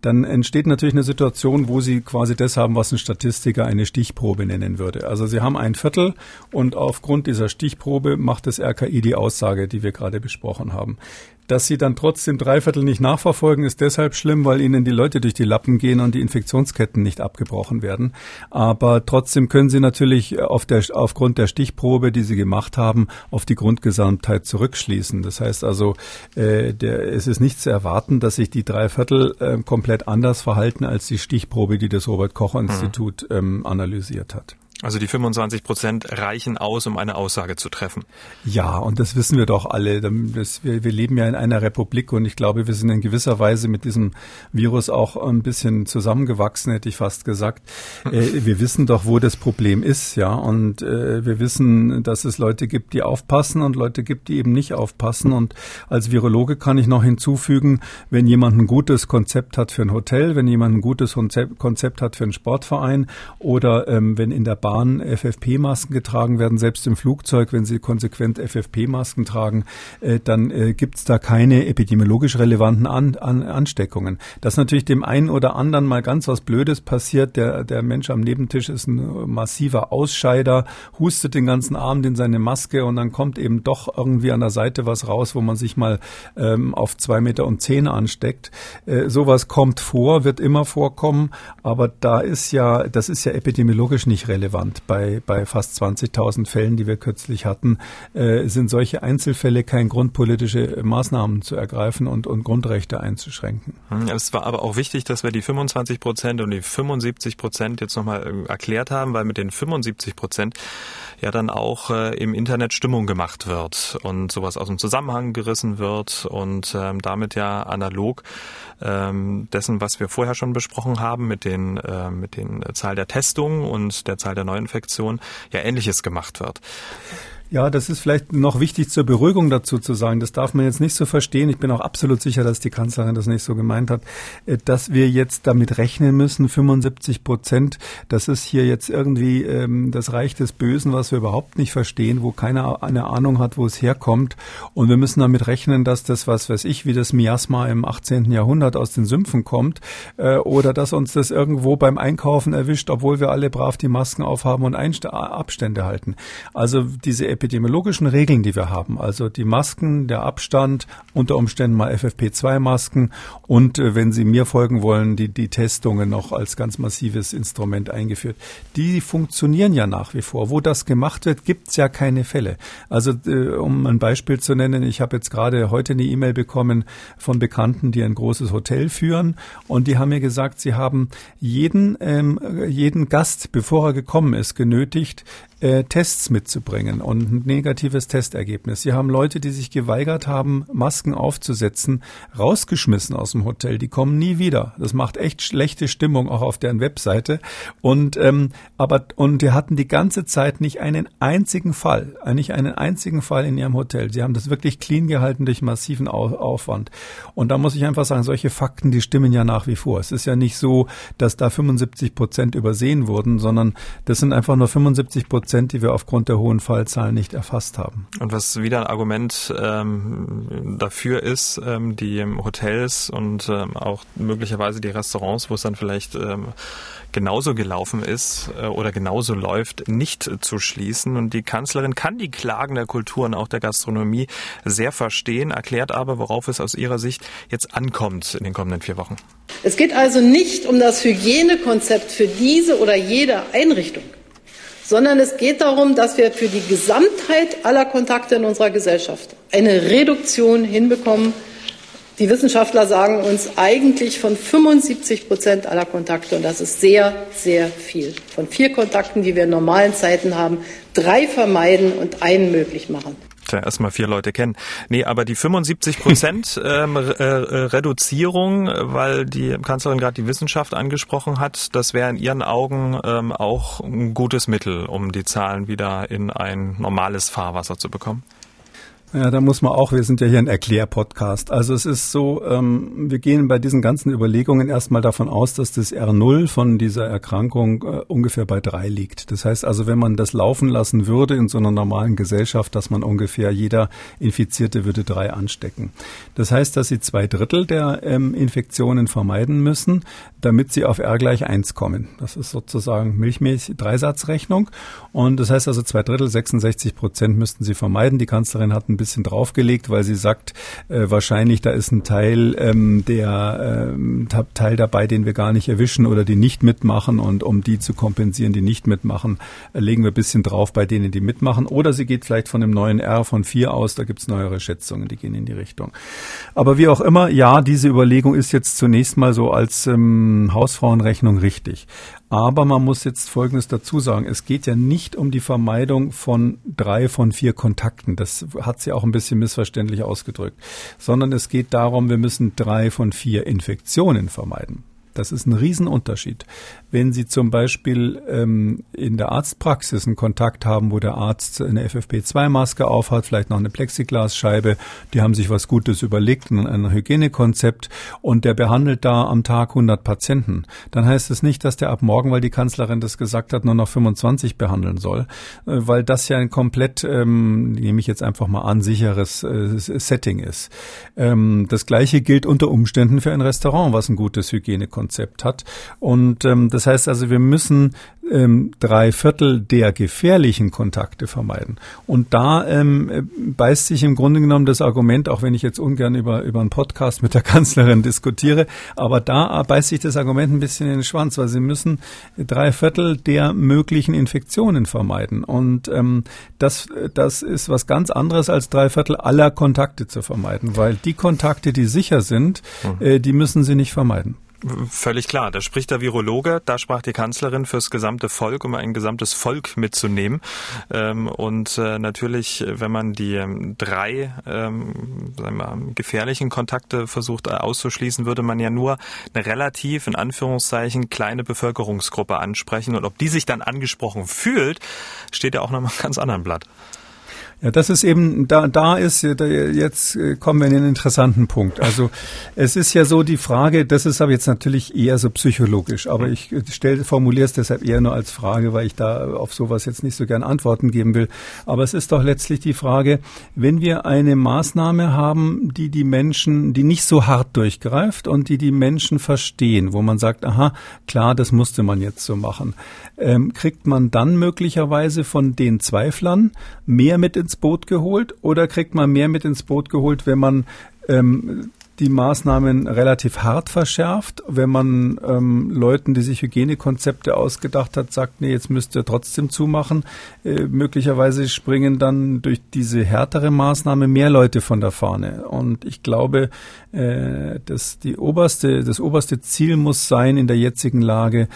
Dann entsteht natürlich eine Situation, wo Sie quasi das haben, was ein Statistiker eine Stichprobe nennen würde. Also Sie haben ein Viertel und aufgrund dieser Stichprobe macht das RKI die Aussage, die wir gerade besprochen haben dass sie dann trotzdem Dreiviertel nicht nachverfolgen, ist deshalb schlimm, weil ihnen die Leute durch die Lappen gehen und die Infektionsketten nicht abgebrochen werden. Aber trotzdem können sie natürlich auf der, aufgrund der Stichprobe, die sie gemacht haben, auf die Grundgesamtheit zurückschließen. Das heißt also, äh, der, es ist nicht zu erwarten, dass sich die Dreiviertel äh, komplett anders verhalten als die Stichprobe, die das Robert Koch Institut mhm. ähm, analysiert hat. Also die 25 Prozent reichen aus, um eine Aussage zu treffen. Ja, und das wissen wir doch alle. Das, wir, wir, leben ja in einer Republik und ich glaube, wir sind in gewisser Weise mit diesem Virus auch ein bisschen zusammengewachsen, hätte ich fast gesagt. Äh, wir wissen doch, wo das Problem ist, ja. Und äh, wir wissen, dass es Leute gibt, die aufpassen und Leute gibt, die eben nicht aufpassen. Und als Virologe kann ich noch hinzufügen, wenn jemand ein gutes Konzept hat für ein Hotel, wenn jemand ein gutes Konzept hat für einen Sportverein oder ähm, wenn in der Bahn Bahn FFP-Masken getragen werden, selbst im Flugzeug, wenn sie konsequent FFP-Masken tragen, äh, dann äh, gibt es da keine epidemiologisch relevanten An An Ansteckungen. Dass natürlich dem einen oder anderen mal ganz was Blödes passiert, der, der Mensch am Nebentisch ist ein massiver Ausscheider, hustet den ganzen Abend in seine Maske und dann kommt eben doch irgendwie an der Seite was raus, wo man sich mal ähm, auf zwei Meter und zehn ansteckt. Äh, sowas kommt vor, wird immer vorkommen, aber da ist ja, das ist ja epidemiologisch nicht relevant relevant. Bei, bei fast 20.000 Fällen, die wir kürzlich hatten, äh, sind solche Einzelfälle kein Grund, politische Maßnahmen zu ergreifen und, und Grundrechte einzuschränken. Hm, es war aber auch wichtig, dass wir die 25 Prozent und die 75 Prozent jetzt nochmal äh, erklärt haben, weil mit den 75 Prozent ja dann auch äh, im Internet Stimmung gemacht wird und sowas aus dem Zusammenhang gerissen wird und ähm, damit ja analog ähm, dessen, was wir vorher schon besprochen haben mit den äh, mit den Zahl der Testungen und der Zahl der Neuinfektionen, ja ähnliches gemacht wird. Ja, das ist vielleicht noch wichtig zur Beruhigung dazu zu sagen. Das darf man jetzt nicht so verstehen. Ich bin auch absolut sicher, dass die Kanzlerin das nicht so gemeint hat, äh, dass wir jetzt damit rechnen müssen, 75 Prozent, das ist hier jetzt irgendwie ähm, das Reich des Bösen, was wir überhaupt nicht verstehen, wo keiner eine Ahnung hat, wo es herkommt. Und wir müssen damit rechnen, dass das, was weiß ich, wie das Miasma im 18. Jahrhundert aus den Sümpfen kommt, äh, oder dass uns das irgendwo beim Einkaufen erwischt, obwohl wir alle brav die Masken aufhaben und Einst Abstände halten. Also diese epidemiologischen Regeln, die wir haben, also die Masken, der Abstand, unter Umständen mal FFP2-Masken und äh, wenn Sie mir folgen wollen, die, die Testungen noch als ganz massives Instrument eingeführt, die funktionieren ja nach wie vor. Wo das gemacht wird, gibt's ja keine Fälle. Also äh, um ein Beispiel zu nennen, ich habe jetzt gerade heute eine E-Mail bekommen von Bekannten, die ein großes Hotel führen. Und die haben mir gesagt, sie haben jeden, ähm, jeden Gast, bevor er gekommen ist, genötigt, äh, Tests mitzubringen. Und ein negatives Testergebnis. Sie haben Leute, die sich geweigert haben, Masken aufzusetzen, rausgeschmissen aus dem Hotel. Die kommen nie wieder. Das macht echt schlechte Stimmung auch auf deren Webseite. Und ähm, aber und die hatten die ganze Zeit nicht einen einzigen Fall, nicht einen einzigen Fall in ihrem Hotel. Sie haben das wirklich clean gehalten durch massiven Aufwand. Und da muss ich einfach sagen, solche Fakten, die stimmen ja nach wie vor. Es ist ja nicht so, dass da 75 Prozent übersehen wurden, sondern das sind einfach nur 75 Prozent Prozent, die wir aufgrund der hohen Fallzahlen nicht erfasst haben. Und was wieder ein Argument ähm, dafür ist, ähm, die Hotels und ähm, auch möglicherweise die Restaurants, wo es dann vielleicht ähm, genauso gelaufen ist äh, oder genauso läuft, nicht zu schließen. Und die Kanzlerin kann die Klagen der Kultur und auch der Gastronomie sehr verstehen, erklärt aber, worauf es aus ihrer Sicht jetzt ankommt in den kommenden vier Wochen. Es geht also nicht um das Hygienekonzept für diese oder jede Einrichtung sondern es geht darum, dass wir für die Gesamtheit aller Kontakte in unserer Gesellschaft eine Reduktion hinbekommen. Die Wissenschaftler sagen uns eigentlich von 75 Prozent aller Kontakte, und das ist sehr, sehr viel. Von vier Kontakten, die wir in normalen Zeiten haben, drei vermeiden und einen möglich machen ja erstmal vier Leute kennen. Nee, aber die 75 Prozent ähm, äh, Reduzierung, weil die Kanzlerin gerade die Wissenschaft angesprochen hat, das wäre in ihren Augen ähm, auch ein gutes Mittel, um die Zahlen wieder in ein normales Fahrwasser zu bekommen. Ja, da muss man auch, wir sind ja hier ein Erklärpodcast. Also es ist so, ähm, wir gehen bei diesen ganzen Überlegungen erstmal davon aus, dass das R0 von dieser Erkrankung äh, ungefähr bei drei liegt. Das heißt also, wenn man das laufen lassen würde in so einer normalen Gesellschaft, dass man ungefähr jeder Infizierte würde drei anstecken. Das heißt, dass sie zwei Drittel der ähm, Infektionen vermeiden müssen, damit sie auf R gleich eins kommen. Das ist sozusagen Milchmäßig Dreisatzrechnung. Und das heißt also, zwei Drittel, 66 Prozent müssten sie vermeiden. Die Kanzlerin hat ein bisschen draufgelegt, weil sie sagt, äh, wahrscheinlich da ist ein Teil ähm, der äh, Teil dabei, den wir gar nicht erwischen oder die nicht mitmachen und um die zu kompensieren, die nicht mitmachen, äh, legen wir ein bisschen drauf bei denen, die mitmachen. Oder sie geht vielleicht von dem neuen R von vier aus, da gibt's neuere Schätzungen, die gehen in die Richtung. Aber wie auch immer, ja, diese Überlegung ist jetzt zunächst mal so als ähm, Hausfrauenrechnung richtig. Aber man muss jetzt Folgendes dazu sagen. Es geht ja nicht um die Vermeidung von drei von vier Kontakten. Das hat sie auch ein bisschen missverständlich ausgedrückt. Sondern es geht darum, wir müssen drei von vier Infektionen vermeiden. Das ist ein Riesenunterschied. Wenn Sie zum Beispiel ähm, in der Arztpraxis einen Kontakt haben, wo der Arzt eine FFP2-Maske aufhat, vielleicht noch eine Plexiglasscheibe, die haben sich was Gutes überlegt, ein, ein Hygienekonzept und der behandelt da am Tag 100 Patienten, dann heißt es nicht, dass der ab morgen, weil die Kanzlerin das gesagt hat, nur noch 25 behandeln soll, äh, weil das ja ein komplett, ähm, nehme ich jetzt einfach mal an, sicheres äh, Setting ist. Ähm, das Gleiche gilt unter Umständen für ein Restaurant, was ein gutes Hygienekonzept Konzept hat. Und ähm, das heißt also, wir müssen ähm, drei Viertel der gefährlichen Kontakte vermeiden. Und da ähm, beißt sich im Grunde genommen das Argument, auch wenn ich jetzt ungern über, über einen Podcast mit der Kanzlerin diskutiere, aber da beißt sich das Argument ein bisschen in den Schwanz, weil sie müssen drei Viertel der möglichen Infektionen vermeiden. Und ähm, das, das ist was ganz anderes als drei Viertel aller Kontakte zu vermeiden, weil die Kontakte, die sicher sind, mhm. äh, die müssen sie nicht vermeiden. Völlig klar. Da spricht der Virologe, da sprach die Kanzlerin fürs gesamte Volk, um ein gesamtes Volk mitzunehmen. Ähm, und äh, natürlich, wenn man die ähm, drei ähm, sagen wir, gefährlichen Kontakte versucht äh, auszuschließen, würde man ja nur eine relativ, in Anführungszeichen, kleine Bevölkerungsgruppe ansprechen. Und ob die sich dann angesprochen fühlt, steht ja auch noch mal ganz anderen Blatt. Ja, das ist eben, da, da ist, jetzt äh, kommen wir in einen interessanten Punkt. Also es ist ja so die Frage, das ist aber jetzt natürlich eher so psychologisch, aber ich stelle, formuliere es deshalb eher nur als Frage, weil ich da auf sowas jetzt nicht so gern Antworten geben will. Aber es ist doch letztlich die Frage, wenn wir eine Maßnahme haben, die die Menschen, die nicht so hart durchgreift und die die Menschen verstehen, wo man sagt, aha, klar, das musste man jetzt so machen, ähm, kriegt man dann möglicherweise von den Zweiflern mehr mit ins ins Boot geholt oder kriegt man mehr mit ins Boot geholt, wenn man ähm, die Maßnahmen relativ hart verschärft, wenn man ähm, Leuten, die sich Hygienekonzepte ausgedacht hat, sagt, nee, jetzt müsst ihr trotzdem zumachen. Äh, möglicherweise springen dann durch diese härtere Maßnahme mehr Leute von der Fahne. Und ich glaube, äh, dass die oberste, das oberste Ziel muss sein in der jetzigen Lage,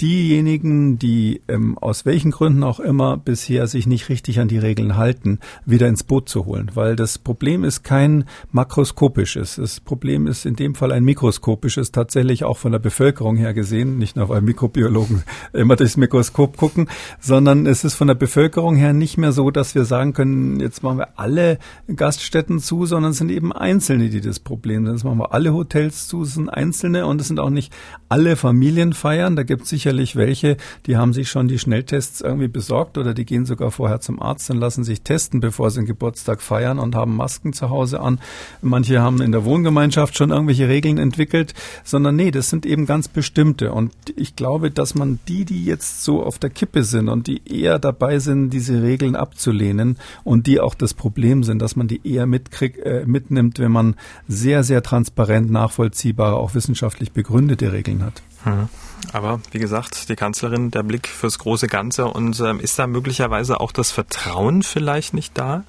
diejenigen, die ähm, aus welchen Gründen auch immer bisher sich nicht richtig an die Regeln halten, wieder ins Boot zu holen. Weil das Problem ist kein makroskopisches. Das Problem ist in dem Fall ein mikroskopisches, tatsächlich auch von der Bevölkerung her gesehen, nicht nur weil Mikrobiologen immer durchs Mikroskop gucken, sondern es ist von der Bevölkerung her nicht mehr so, dass wir sagen können, jetzt machen wir alle Gaststätten zu, sondern es sind eben Einzelne, die das Problem sind. Jetzt machen wir alle Hotels zu, es sind Einzelne und es sind auch nicht alle Familienfeiern. Da gibt es sicherlich welche, die haben sich schon die Schnelltests irgendwie besorgt oder die gehen sogar vorher zum Arzt und lassen sich testen, bevor sie den Geburtstag feiern und haben Masken zu Hause an. Manche haben in der Wohngemeinschaft schon irgendwelche Regeln entwickelt, sondern nee, das sind eben ganz bestimmte. Und ich glaube, dass man die, die jetzt so auf der Kippe sind und die eher dabei sind, diese Regeln abzulehnen und die auch das Problem sind, dass man die eher mitkrieg, äh, mitnimmt, wenn man sehr, sehr transparent, nachvollziehbare, auch wissenschaftlich begründete Regeln hat. Hm. Aber wie gesagt, die Kanzlerin, der Blick fürs große Ganze und ähm, ist da möglicherweise auch das Vertrauen vielleicht nicht da?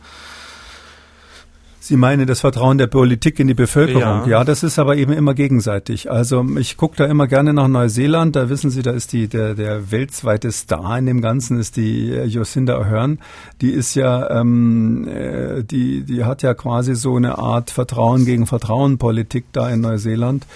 Sie meinen das Vertrauen der Politik in die Bevölkerung. Ja, ja das ist aber eben immer gegenseitig. Also ich gucke da immer gerne nach Neuseeland. Da wissen Sie, da ist die der der weltweite Star in dem Ganzen ist die äh, Jacinda Ahern. Die ist ja ähm, äh, die die hat ja quasi so eine Art Vertrauen gegen Vertrauen Politik da in Neuseeland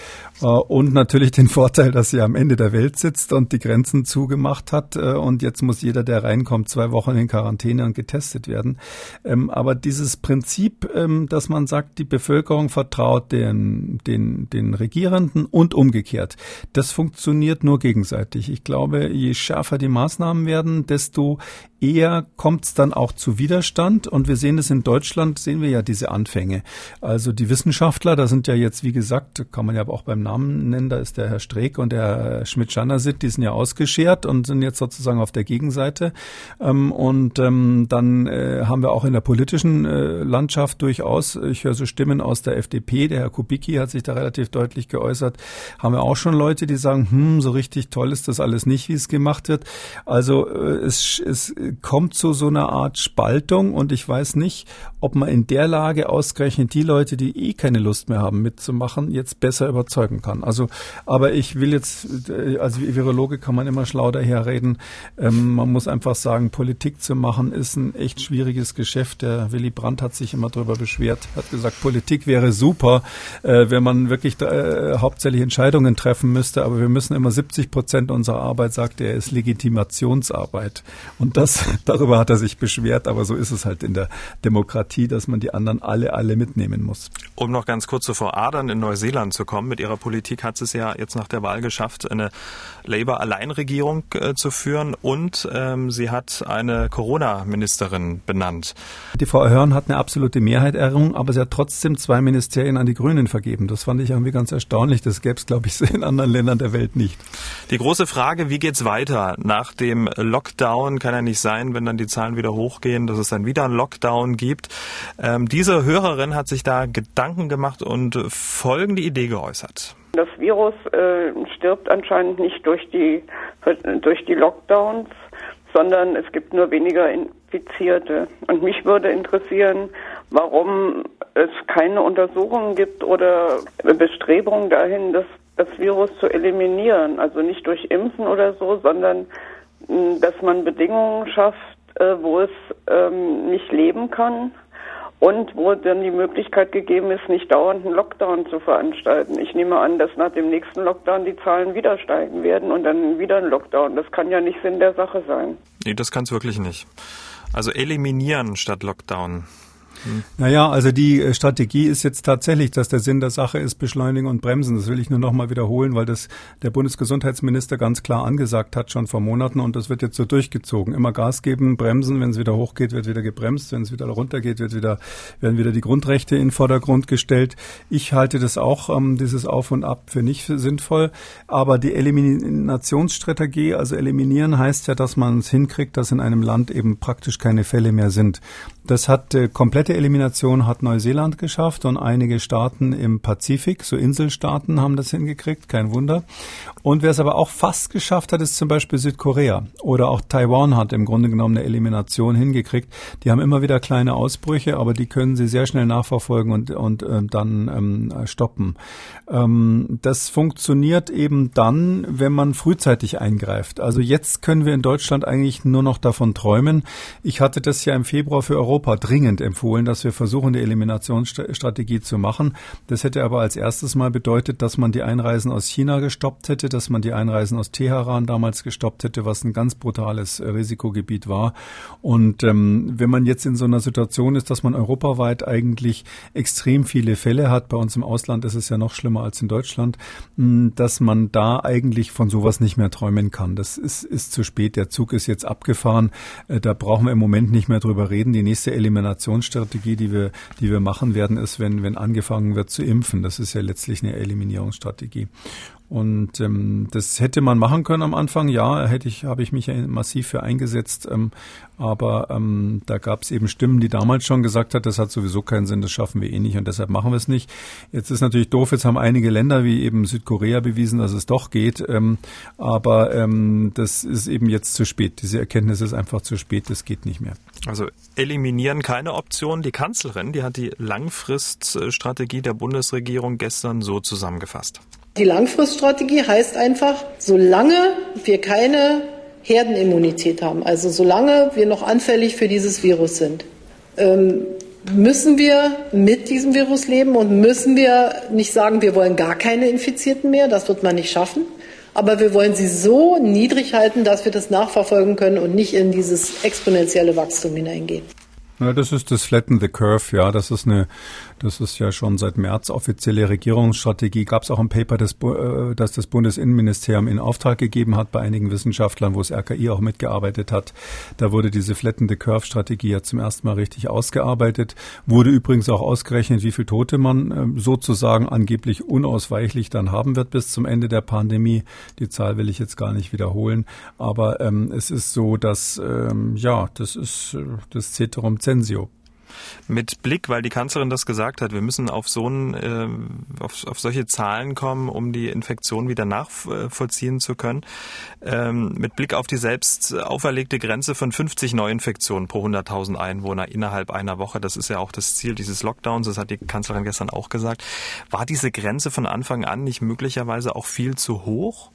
und natürlich den Vorteil, dass sie am Ende der Welt sitzt und die Grenzen zugemacht hat. Äh, und jetzt muss jeder, der reinkommt, zwei Wochen in Quarantäne und getestet werden. Ähm, aber dieses Prinzip ähm, dass man sagt, die Bevölkerung vertraut den, den, den Regierenden und umgekehrt. Das funktioniert nur gegenseitig. Ich glaube, je schärfer die Maßnahmen werden, desto eher kommt es dann auch zu Widerstand. Und wir sehen es in Deutschland, sehen wir ja diese Anfänge. Also die Wissenschaftler, da sind ja jetzt, wie gesagt, kann man ja auch beim Namen nennen, da ist der Herr Streeck und der Schmidt-Schanasit, die sind ja ausgeschert und sind jetzt sozusagen auf der Gegenseite. Ähm, und ähm, dann äh, haben wir auch in der politischen äh, Landschaft durchaus, ich höre so Stimmen aus der FDP, der Herr Kubicki hat sich da relativ deutlich geäußert, haben wir auch schon Leute, die sagen, hm, so richtig toll ist das alles nicht, wie es gemacht wird. Also äh, es, es kommt zu so einer Art Spaltung und ich weiß nicht, ob man in der Lage ausgerechnet die Leute, die eh keine Lust mehr haben mitzumachen, jetzt besser überzeugen kann. Also, aber ich will jetzt, äh, als Virologe kann man immer schlau daherreden. Ähm, man muss einfach sagen, Politik zu machen ist ein echt schwieriges Geschäft. Der Willy Brandt hat sich immer darüber beschwert, hat gesagt, Politik wäre super, äh, wenn man wirklich äh, hauptsächlich Entscheidungen treffen müsste, aber wir müssen immer 70 Prozent unserer Arbeit, sagt er, ist Legitimationsarbeit. Und das darüber hat er sich beschwert, aber so ist es halt in der Demokratie, dass man die anderen alle, alle mitnehmen muss. Um noch ganz kurz zuvor Adern in Neuseeland zu kommen, mit ihrer Politik hat es ja jetzt nach der Wahl geschafft, eine Labour-Alleinregierung äh, zu führen und ähm, sie hat eine Corona-Ministerin benannt. Die Frau Hörn hat eine absolute Mehrheit errungen, aber sie hat trotzdem zwei Ministerien an die Grünen vergeben. Das fand ich irgendwie ganz erstaunlich. Das gäbe es, glaube ich, in anderen Ländern der Welt nicht. Die große Frage, wie geht's weiter? Nach dem Lockdown kann ja nicht sein, wenn dann die Zahlen wieder hochgehen, dass es dann wieder einen Lockdown gibt. Ähm, diese Hörerin hat sich da Gedanken gemacht und folgende Idee geäußert. Das Virus äh, stirbt anscheinend nicht durch die, durch die Lockdowns, sondern es gibt nur weniger Infizierte. Und mich würde interessieren, warum es keine Untersuchungen gibt oder Bestrebungen dahin, das, das Virus zu eliminieren. Also nicht durch Impfen oder so, sondern dass man Bedingungen schafft, äh, wo es ähm, nicht leben kann und wo dann die Möglichkeit gegeben ist, nicht dauernd einen Lockdown zu veranstalten. Ich nehme an, dass nach dem nächsten Lockdown die Zahlen wieder steigen werden und dann wieder ein Lockdown. Das kann ja nicht Sinn der Sache sein. Nee, das kann es wirklich nicht. Also eliminieren statt Lockdown. Naja, also die äh, Strategie ist jetzt tatsächlich, dass der Sinn der Sache ist, beschleunigen und bremsen. Das will ich nur nochmal wiederholen, weil das der Bundesgesundheitsminister ganz klar angesagt hat, schon vor Monaten, und das wird jetzt so durchgezogen. Immer Gas geben, bremsen, wenn es wieder hochgeht, wird wieder gebremst, wenn es wieder runtergeht, wird wieder, werden wieder die Grundrechte in den Vordergrund gestellt. Ich halte das auch, ähm, dieses Auf und Ab, für nicht sinnvoll. Aber die Eliminationsstrategie, also eliminieren, heißt ja, dass man es hinkriegt, dass in einem Land eben praktisch keine Fälle mehr sind. Das hat äh, komplette Elimination hat Neuseeland geschafft und einige Staaten im Pazifik, so Inselstaaten, haben das hingekriegt, kein Wunder. Und wer es aber auch fast geschafft hat, ist zum Beispiel Südkorea oder auch Taiwan hat im Grunde genommen eine Elimination hingekriegt. Die haben immer wieder kleine Ausbrüche, aber die können sie sehr schnell nachverfolgen und, und äh, dann ähm, stoppen. Ähm, das funktioniert eben dann, wenn man frühzeitig eingreift. Also jetzt können wir in Deutschland eigentlich nur noch davon träumen. Ich hatte das ja im Februar für Europa Europa dringend empfohlen, dass wir versuchen, die Eliminationsstrategie zu machen. Das hätte aber als erstes mal bedeutet, dass man die Einreisen aus China gestoppt hätte, dass man die Einreisen aus Teheran damals gestoppt hätte, was ein ganz brutales Risikogebiet war. Und ähm, wenn man jetzt in so einer Situation ist, dass man europaweit eigentlich extrem viele Fälle hat, bei uns im Ausland ist es ja noch schlimmer als in Deutschland, mh, dass man da eigentlich von sowas nicht mehr träumen kann. Das ist, ist zu spät. Der Zug ist jetzt abgefahren. Äh, da brauchen wir im Moment nicht mehr drüber reden. Die nächste Eliminationsstrategie, die wir, die wir machen werden, ist, wenn, wenn angefangen wird zu impfen. Das ist ja letztlich eine Eliminierungsstrategie. Und ähm, das hätte man machen können am Anfang, ja, hätte ich, habe ich mich massiv für eingesetzt. Ähm, aber ähm, da gab es eben Stimmen, die damals schon gesagt hat, das hat sowieso keinen Sinn, das schaffen wir eh nicht und deshalb machen wir es nicht. Jetzt ist natürlich doof, jetzt haben einige Länder wie eben Südkorea bewiesen, dass es doch geht. Ähm, aber ähm, das ist eben jetzt zu spät. Diese Erkenntnis ist einfach zu spät, das geht nicht mehr. Also eliminieren keine Option. Die Kanzlerin, die hat die Langfriststrategie der Bundesregierung gestern so zusammengefasst. Die Langfriststrategie heißt einfach, solange wir keine Herdenimmunität haben, also solange wir noch anfällig für dieses Virus sind, ähm, müssen wir mit diesem Virus leben und müssen wir nicht sagen, wir wollen gar keine Infizierten mehr, das wird man nicht schaffen. Aber wir wollen sie so niedrig halten, dass wir das nachverfolgen können und nicht in dieses exponentielle Wachstum hineingehen. Ja, das ist das Flatten the Curve, ja. Das ist eine, das ist ja schon seit März offizielle Regierungsstrategie. Gab es auch ein Paper, das, äh, das das Bundesinnenministerium in Auftrag gegeben hat bei einigen Wissenschaftlern, wo das RKI auch mitgearbeitet hat. Da wurde diese Flatten the Curve Strategie ja zum ersten Mal richtig ausgearbeitet. Wurde übrigens auch ausgerechnet, wie viel Tote man äh, sozusagen angeblich unausweichlich dann haben wird bis zum Ende der Pandemie. Die Zahl will ich jetzt gar nicht wiederholen. Aber ähm, es ist so, dass, ähm, ja, das ist äh, das Ceterum Censio. Mit Blick, weil die Kanzlerin das gesagt hat, wir müssen auf so ein, äh, auf, auf solche Zahlen kommen, um die Infektion wieder nachvollziehen zu können. Ähm, mit Blick auf die selbst auferlegte Grenze von 50 Neuinfektionen pro 100.000 Einwohner innerhalb einer Woche, das ist ja auch das Ziel dieses Lockdowns, das hat die Kanzlerin gestern auch gesagt. War diese Grenze von Anfang an nicht möglicherweise auch viel zu hoch?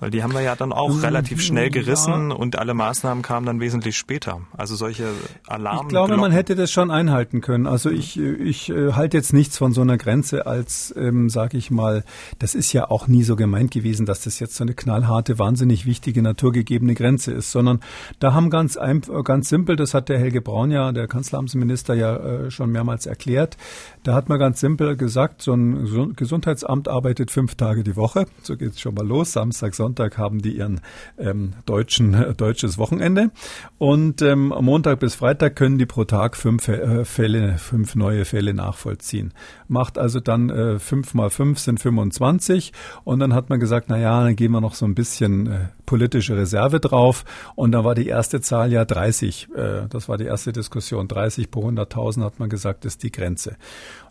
Weil die haben wir ja dann auch relativ schnell gerissen ja. und alle Maßnahmen kamen dann wesentlich später. Also solche Alarm. Ich glaube, man hätte das schon einhalten können. Also ich, ich äh, halte jetzt nichts von so einer Grenze als, ähm, sage ich mal, das ist ja auch nie so gemeint gewesen, dass das jetzt so eine knallharte, wahnsinnig wichtige, naturgegebene Grenze ist, sondern da haben ganz, ganz simpel, das hat der Helge Braun ja, der Kanzleramtsminister ja äh, schon mehrmals erklärt, da hat man ganz simpel gesagt, so ein Gesundheitsamt arbeitet fünf Tage die Woche. So geht es schon mal los. Samstag, Sonntag haben die ihren ähm, deutschen, äh, deutsches Wochenende. Und ähm, Montag bis Freitag können die pro Tag fünf äh, Fälle, fünf neue Fälle nachvollziehen. Macht also dann äh, fünf mal fünf sind 25. Und dann hat man gesagt, na ja, dann gehen wir noch so ein bisschen äh, politische Reserve drauf. Und dann war die erste Zahl ja 30. Äh, das war die erste Diskussion. 30 pro 100.000 hat man gesagt, ist die Grenze.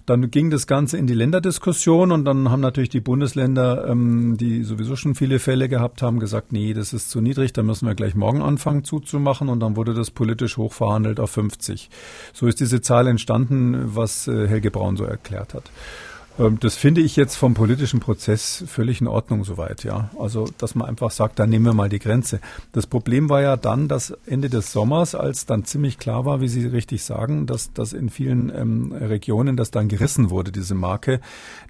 Dann ging das Ganze in die Länderdiskussion und dann haben natürlich die Bundesländer, ähm, die sowieso schon viele Fälle gehabt haben, gesagt, nee, das ist zu niedrig, da müssen wir gleich morgen anfangen zuzumachen und dann wurde das politisch hochverhandelt auf 50. So ist diese Zahl entstanden, was äh, Helge Braun so erklärt hat. Ähm, das finde ich jetzt vom politischen Prozess völlig in Ordnung soweit, ja. Also, dass man einfach sagt, da nehmen wir mal die Grenze. Das Problem war ja dann, dass Ende des Sommers, als dann ziemlich klar war, wie Sie richtig sagen, dass, dass in vielen ähm, Regionen das dann gerissen wurde, diese Marke,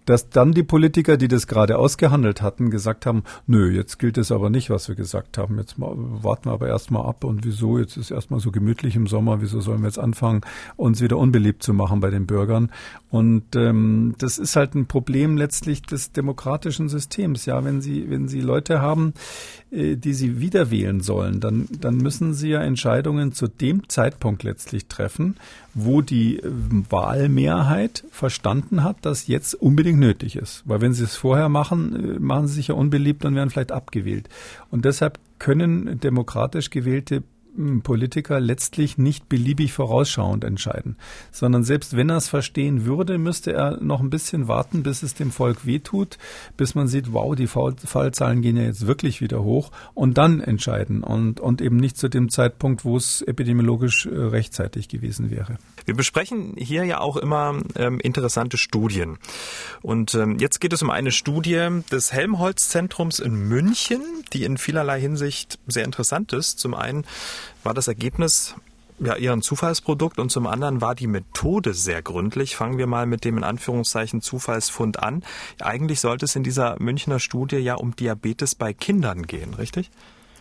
dass dann die Politiker, die das gerade ausgehandelt hatten, gesagt haben, nö, jetzt gilt es aber nicht, was wir gesagt haben. Jetzt mal, warten wir aber erstmal ab und wieso, jetzt ist erstmal so gemütlich im Sommer, wieso sollen wir jetzt anfangen, uns wieder unbeliebt zu machen bei den Bürgern? Und ähm, das ist halt ein Problem letztlich des demokratischen Systems. Ja, wenn Sie, wenn Sie Leute haben, äh, die Sie wieder wählen sollen, dann, dann müssen Sie ja Entscheidungen zu dem Zeitpunkt letztlich treffen, wo die äh, Wahlmehrheit verstanden hat, dass jetzt unbedingt nötig ist. Weil wenn Sie es vorher machen, äh, machen Sie sich ja unbeliebt und werden vielleicht abgewählt. Und deshalb können demokratisch gewählte Politiker letztlich nicht beliebig vorausschauend entscheiden, sondern selbst wenn er es verstehen würde, müsste er noch ein bisschen warten, bis es dem Volk wehtut, bis man sieht, wow, die Fallzahlen gehen ja jetzt wirklich wieder hoch und dann entscheiden und, und eben nicht zu dem Zeitpunkt, wo es epidemiologisch äh, rechtzeitig gewesen wäre. Wir besprechen hier ja auch immer ähm, interessante Studien. Und ähm, jetzt geht es um eine Studie des Helmholtz-Zentrums in München, die in vielerlei Hinsicht sehr interessant ist. Zum einen war das Ergebnis ja eher ein Zufallsprodukt und zum anderen war die Methode sehr gründlich. Fangen wir mal mit dem in Anführungszeichen Zufallsfund an. Eigentlich sollte es in dieser Münchner Studie ja um Diabetes bei Kindern gehen, richtig?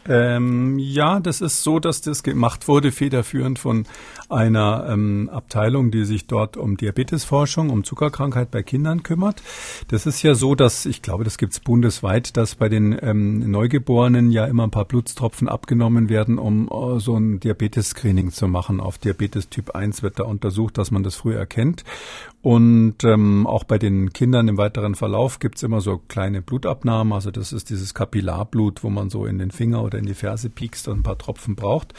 Ähm, ja, das ist so, dass das gemacht wurde, federführend von einer ähm, Abteilung, die sich dort um Diabetesforschung, um Zuckerkrankheit bei Kindern kümmert. Das ist ja so, dass, ich glaube, das gibt's bundesweit, dass bei den ähm, Neugeborenen ja immer ein paar Blutstropfen abgenommen werden, um uh, so ein Diabetes-Screening zu machen. Auf Diabetes Typ 1 wird da untersucht, dass man das früh erkennt. Und ähm, auch bei den Kindern im weiteren Verlauf gibt's immer so kleine Blutabnahmen. Also das ist dieses Kapillarblut, wo man so in den Finger oder in die Ferse piekst und ein paar Tropfen braucht.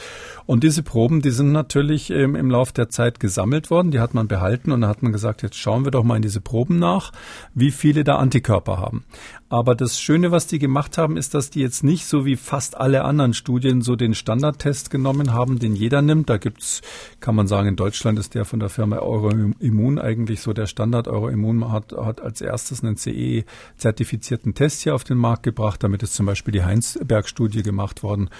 Und diese Proben, die sind natürlich ähm, im Lauf der Zeit gesammelt worden. Die hat man behalten und dann hat man gesagt, jetzt schauen wir doch mal in diese Proben nach, wie viele da Antikörper haben. Aber das Schöne, was die gemacht haben, ist, dass die jetzt nicht so wie fast alle anderen Studien so den Standardtest genommen haben, den jeder nimmt. Da gibt's, kann man sagen, in Deutschland ist der von der Firma Euroimmun eigentlich so der Standard. Euroimmun hat, hat als erstes einen CE-zertifizierten Test hier auf den Markt gebracht. Damit ist zum Beispiel die Heinsberg-Studie gemacht worden.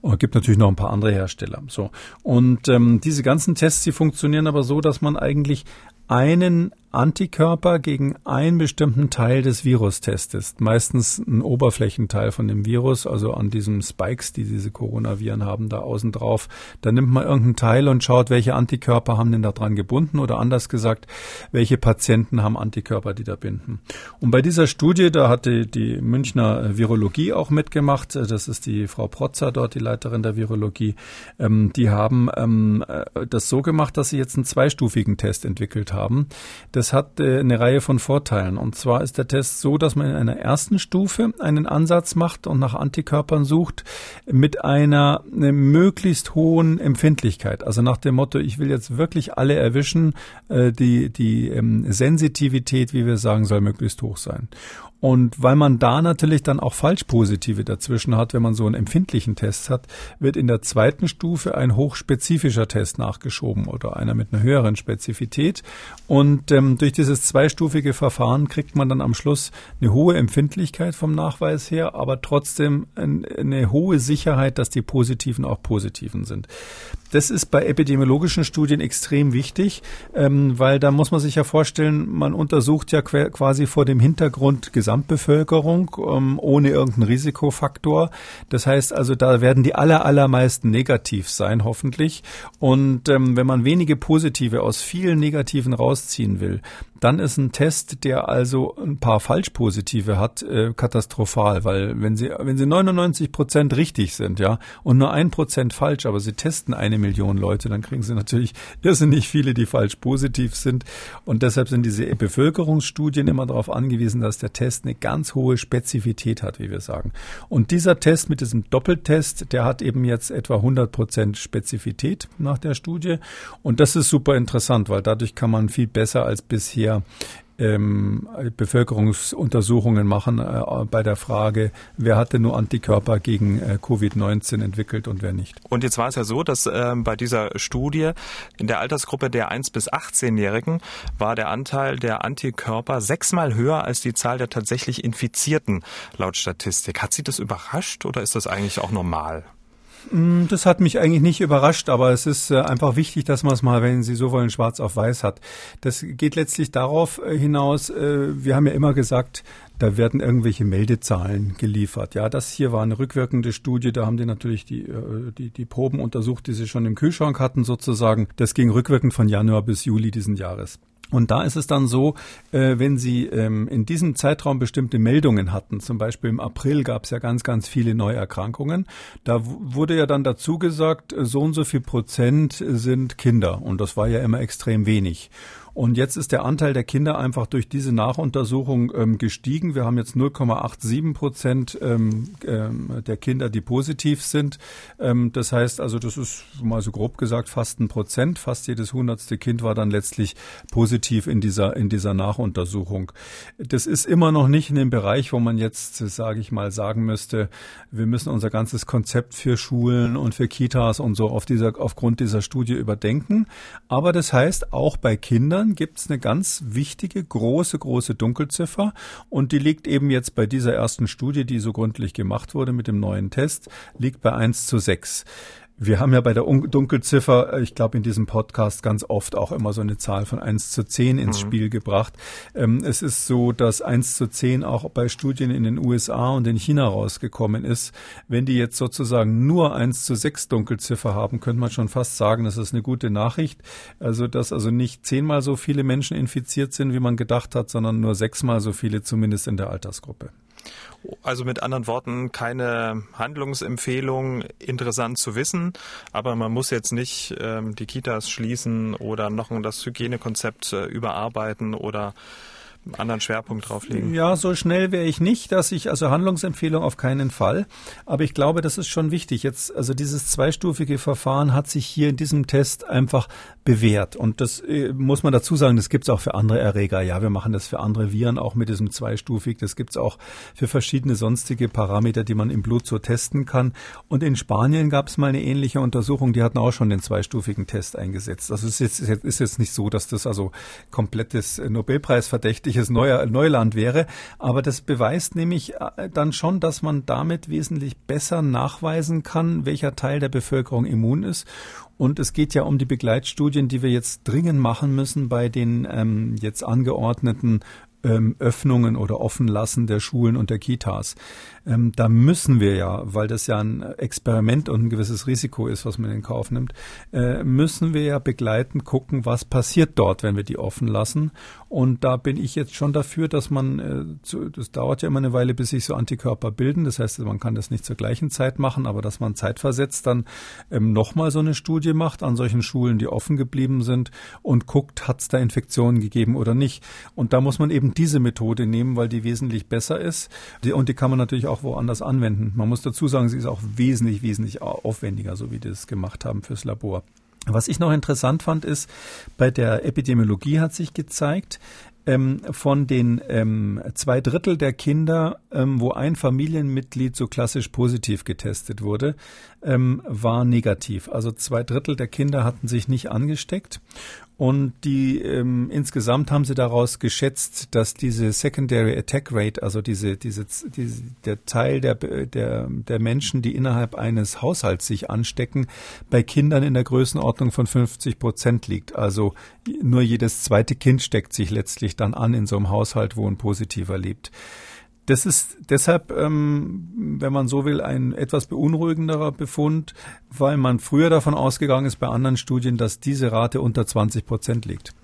Und es gibt natürlich noch ein paar andere Hersteller. So. Und ähm, diese ganzen Tests, die funktionieren aber so, dass man eigentlich einen Antikörper gegen einen bestimmten Teil des Virus testest, meistens ein Oberflächenteil von dem Virus, also an diesen Spikes, die diese Coronaviren haben, da außen drauf, dann nimmt man irgendeinen Teil und schaut, welche Antikörper haben denn da dran gebunden oder anders gesagt, welche Patienten haben Antikörper, die da binden. Und bei dieser Studie, da hatte die Münchner Virologie auch mitgemacht, das ist die Frau Protzer dort, die Leiterin der Virologie, ähm, die haben ähm, äh, das so gemacht, dass sie jetzt einen zweistufigen Test entwickelt haben. Das hat äh, eine Reihe von Vorteilen. Und zwar ist der Test so, dass man in einer ersten Stufe einen Ansatz macht und nach Antikörpern sucht mit einer, einer möglichst hohen Empfindlichkeit. Also nach dem Motto, ich will jetzt wirklich alle erwischen, äh, die, die ähm, Sensitivität, wie wir sagen, soll möglichst hoch sein. Und weil man da natürlich dann auch Falschpositive dazwischen hat, wenn man so einen empfindlichen Test hat, wird in der zweiten Stufe ein hochspezifischer Test nachgeschoben oder einer mit einer höheren Spezifität. Und ähm, durch dieses zweistufige Verfahren kriegt man dann am Schluss eine hohe Empfindlichkeit vom Nachweis her, aber trotzdem eine hohe Sicherheit, dass die positiven auch positiven sind. Das ist bei epidemiologischen Studien extrem wichtig, ähm, weil da muss man sich ja vorstellen, man untersucht ja quasi vor dem Hintergrund Gesamtbevölkerung ähm, ohne irgendeinen Risikofaktor. Das heißt also, da werden die aller, allermeisten negativ sein, hoffentlich. Und ähm, wenn man wenige positive aus vielen negativen rausziehen will, dann ist ein Test, der also ein paar Falschpositive hat, äh, katastrophal, weil wenn Sie, wenn Sie 99 Prozent richtig sind, ja, und nur ein Prozent falsch, aber Sie testen eine Million Leute, dann kriegen Sie natürlich irrsinnig viele, die falsch positiv sind. Und deshalb sind diese Bevölkerungsstudien immer darauf angewiesen, dass der Test eine ganz hohe Spezifität hat, wie wir sagen. Und dieser Test mit diesem Doppeltest, der hat eben jetzt etwa 100 Prozent Spezifität nach der Studie. Und das ist super interessant, weil dadurch kann man viel besser als bisher wir ähm, Bevölkerungsuntersuchungen machen äh, bei der Frage, wer hatte nur Antikörper gegen äh, Covid-19 entwickelt und wer nicht. Und jetzt war es ja so, dass äh, bei dieser Studie in der Altersgruppe der 1 bis 18-Jährigen war der Anteil der Antikörper sechsmal höher als die Zahl der tatsächlich Infizierten laut Statistik. Hat Sie das überrascht oder ist das eigentlich auch normal? Mm, das hat mich eigentlich nicht überrascht, aber es ist äh, einfach wichtig, dass man es mal, wenn Sie so wollen, schwarz auf weiß hat. Das geht letztlich darauf äh, hinaus, äh, wir haben ja immer gesagt, da werden irgendwelche Meldezahlen geliefert. Ja, das hier war eine rückwirkende Studie, da haben die natürlich die, die, die Proben untersucht, die sie schon im Kühlschrank hatten sozusagen. Das ging rückwirkend von Januar bis Juli diesen Jahres. Und da ist es dann so, äh, wenn Sie ähm, in diesem Zeitraum bestimmte Meldungen hatten, zum Beispiel im April gab es ja ganz, ganz viele Neuerkrankungen, da wurde ja dann dazu gesagt, so und so viel Prozent sind Kinder. Und das war ja immer extrem wenig. Und jetzt ist der Anteil der Kinder einfach durch diese Nachuntersuchung ähm, gestiegen. Wir haben jetzt 0,87 Prozent ähm, ähm, der Kinder, die positiv sind. Ähm, das heißt also, das ist mal so grob gesagt fast ein Prozent. Fast jedes hundertste Kind war dann letztlich positiv in dieser, in dieser Nachuntersuchung. Das ist immer noch nicht in dem Bereich, wo man jetzt, sage ich mal, sagen müsste, wir müssen unser ganzes Konzept für Schulen und für Kitas und so auf dieser, aufgrund dieser Studie überdenken. Aber das heißt, auch bei Kindern Jahren gibt es eine ganz wichtige, große, große Dunkelziffer und die liegt eben jetzt bei dieser ersten Studie, die so gründlich gemacht wurde mit dem neuen Test, liegt bei 1 zu 6. Wir haben ja bei der Dunkelziffer, äh, ich glaube in diesem Podcast ganz oft auch immer so eine Zahl von 1 zu 10 ins mhm. Spiel gebracht. Ähm, es ist so, dass 1 zu 10 auch bei Studien in den USA und in China rausgekommen ist. Wenn die jetzt sozusagen nur 1 zu 6 Dunkelziffer haben, könnte man schon fast sagen, das ist eine gute Nachricht. Also, dass also nicht zehnmal so viele Menschen infiziert sind, wie man gedacht hat, sondern nur sechsmal so viele zumindest in der Altersgruppe. Also mit anderen Worten, keine Handlungsempfehlung, interessant zu wissen, aber man muss jetzt nicht ähm, die Kitas schließen oder noch das Hygienekonzept äh, überarbeiten oder anderen Schwerpunkt drauflegen? Ja, so schnell wäre ich nicht, dass ich, also Handlungsempfehlung auf keinen Fall. Aber ich glaube, das ist schon wichtig. Jetzt, also dieses zweistufige Verfahren hat sich hier in diesem Test einfach bewährt. Und das äh, muss man dazu sagen, das gibt es auch für andere Erreger. Ja, wir machen das für andere Viren auch mit diesem zweistufig. Das gibt es auch für verschiedene sonstige Parameter, die man im Blut so testen kann. Und in Spanien gab es mal eine ähnliche Untersuchung, die hatten auch schon den zweistufigen Test eingesetzt. Also es ist jetzt, ist jetzt nicht so, dass das also komplettes Nobelpreis verdächtig wirkliches Neuland wäre. Aber das beweist nämlich äh, dann schon, dass man damit wesentlich besser nachweisen kann, welcher Teil der Bevölkerung immun ist. Und es geht ja um die Begleitstudien, die wir jetzt dringend machen müssen bei den ähm, jetzt angeordneten ähm, Öffnungen oder Offenlassen der Schulen und der Kitas. Ähm, da müssen wir ja, weil das ja ein Experiment und ein gewisses Risiko ist, was man in Kauf nimmt, äh, müssen wir ja begleitend gucken, was passiert dort, wenn wir die offen lassen. Und da bin ich jetzt schon dafür, dass man, äh, zu, das dauert ja immer eine Weile, bis sich so Antikörper bilden. Das heißt, man kann das nicht zur gleichen Zeit machen, aber dass man zeitversetzt dann ähm, nochmal so eine Studie macht an solchen Schulen, die offen geblieben sind und guckt, hat es da Infektionen gegeben oder nicht. Und da muss man eben diese Methode nehmen, weil die wesentlich besser ist. Die, und die kann man natürlich auch woanders anwenden. Man muss dazu sagen, sie ist auch wesentlich, wesentlich aufwendiger, so wie die das gemacht haben fürs Labor. Was ich noch interessant fand, ist, bei der Epidemiologie hat sich gezeigt, ähm, von den ähm, zwei Drittel der Kinder, ähm, wo ein Familienmitglied so klassisch positiv getestet wurde, ähm, war negativ. Also zwei Drittel der Kinder hatten sich nicht angesteckt. Und die ähm, insgesamt haben sie daraus geschätzt, dass diese Secondary Attack Rate, also diese, diese, diese der Teil der, der, der Menschen, die innerhalb eines Haushalts sich anstecken, bei Kindern in der Größenordnung von 50 Prozent liegt. Also nur jedes zweite Kind steckt sich letztlich dann an in so einem Haushalt, wo ein Positiver lebt. Das ist deshalb, ähm, wenn man so will, ein etwas beunruhigenderer Befund, weil man früher davon ausgegangen ist bei anderen Studien, dass diese Rate unter 20 Prozent liegt.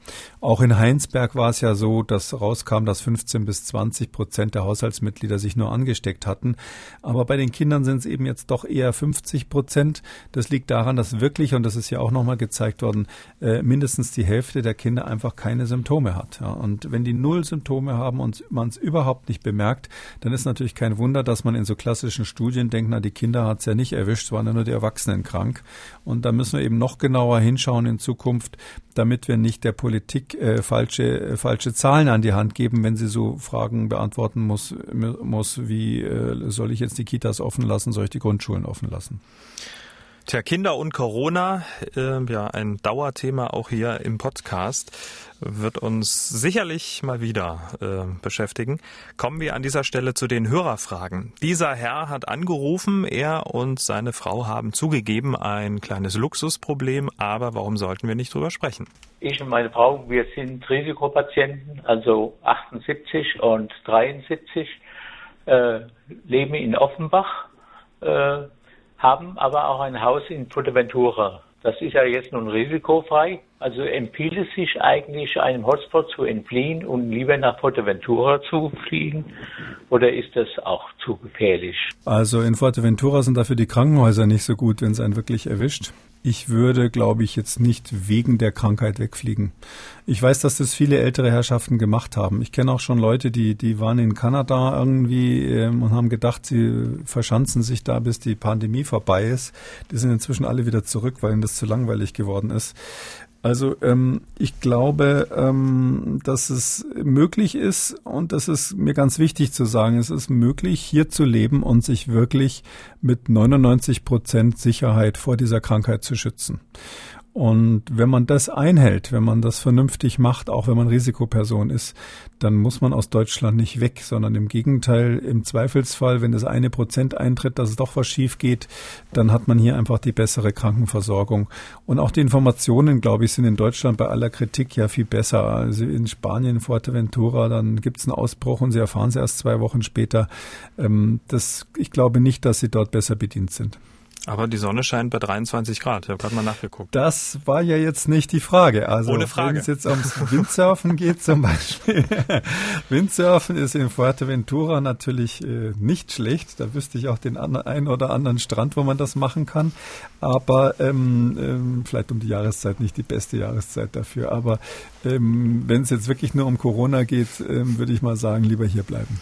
Auch in Heinsberg war es ja so, dass rauskam, dass 15 bis 20 Prozent der Haushaltsmitglieder sich nur angesteckt hatten. Aber bei den Kindern sind es eben jetzt doch eher 50 Prozent. Das liegt daran, dass wirklich, und das ist ja auch nochmal gezeigt worden, äh, mindestens die Hälfte der Kinder einfach keine Symptome hat. Ja. Und wenn die null Symptome haben und man es überhaupt nicht bemerkt, dann ist natürlich kein Wunder, dass man in so klassischen Studien denkt, na, die Kinder hat es ja nicht erwischt, es waren ja nur die Erwachsenen krank. Und da müssen wir eben noch genauer hinschauen in Zukunft, damit wir nicht der Politik äh, falsche, äh, falsche Zahlen an die Hand geben, wenn sie so Fragen beantworten muss, muss wie äh, soll ich jetzt die Kitas offen lassen, soll ich die Grundschulen offen lassen? Tja, Kinder und Corona, äh, ja, ein Dauerthema auch hier im Podcast, wird uns sicherlich mal wieder äh, beschäftigen. Kommen wir an dieser Stelle zu den Hörerfragen. Dieser Herr hat angerufen, er und seine Frau haben zugegeben, ein kleines Luxusproblem, aber warum sollten wir nicht drüber sprechen? Ich und meine Frau, wir sind Risikopatienten, also 78 und 73, äh, leben in Offenbach. Äh, haben aber auch ein Haus in Fuerteventura. Das ist ja jetzt nun risikofrei. Also empfiehlt es sich eigentlich, einem Hotspot zu entfliehen und lieber nach Fuerteventura zu fliegen? Oder ist das auch zu gefährlich? Also in Fuerteventura sind dafür die Krankenhäuser nicht so gut, wenn es einen wirklich erwischt. Ich würde, glaube ich, jetzt nicht wegen der Krankheit wegfliegen. Ich weiß, dass das viele ältere Herrschaften gemacht haben. Ich kenne auch schon Leute, die, die waren in Kanada irgendwie ähm, und haben gedacht, sie verschanzen sich da, bis die Pandemie vorbei ist. Die sind inzwischen alle wieder zurück, weil ihnen das zu langweilig geworden ist. Also ähm, ich glaube, ähm, dass es möglich ist und das ist mir ganz wichtig zu sagen, es ist möglich, hier zu leben und sich wirklich mit 99 Prozent Sicherheit vor dieser Krankheit zu schützen. Und wenn man das einhält, wenn man das vernünftig macht, auch wenn man Risikoperson ist, dann muss man aus Deutschland nicht weg, sondern im Gegenteil, im Zweifelsfall, wenn das eine Prozent eintritt, dass es doch was schief geht, dann hat man hier einfach die bessere Krankenversorgung. Und auch die Informationen, glaube ich, sind in Deutschland bei aller Kritik ja viel besser. Also in Spanien, Fuerteventura, dann gibt es einen Ausbruch und sie erfahren es erst zwei Wochen später. Ähm, das, ich glaube nicht, dass sie dort besser bedient sind. Aber die Sonne scheint bei 23 Grad. Ich habe gerade mal nachgeguckt. Das war ja jetzt nicht die Frage. Also Ohne Frage. wenn es jetzt ums Windsurfen geht zum Beispiel. Windsurfen ist in Fuerteventura natürlich äh, nicht schlecht. Da wüsste ich auch den einen oder anderen Strand, wo man das machen kann. Aber ähm, ähm, vielleicht um die Jahreszeit nicht die beste Jahreszeit dafür. Aber ähm, wenn es jetzt wirklich nur um Corona geht, ähm, würde ich mal sagen, lieber hier bleiben.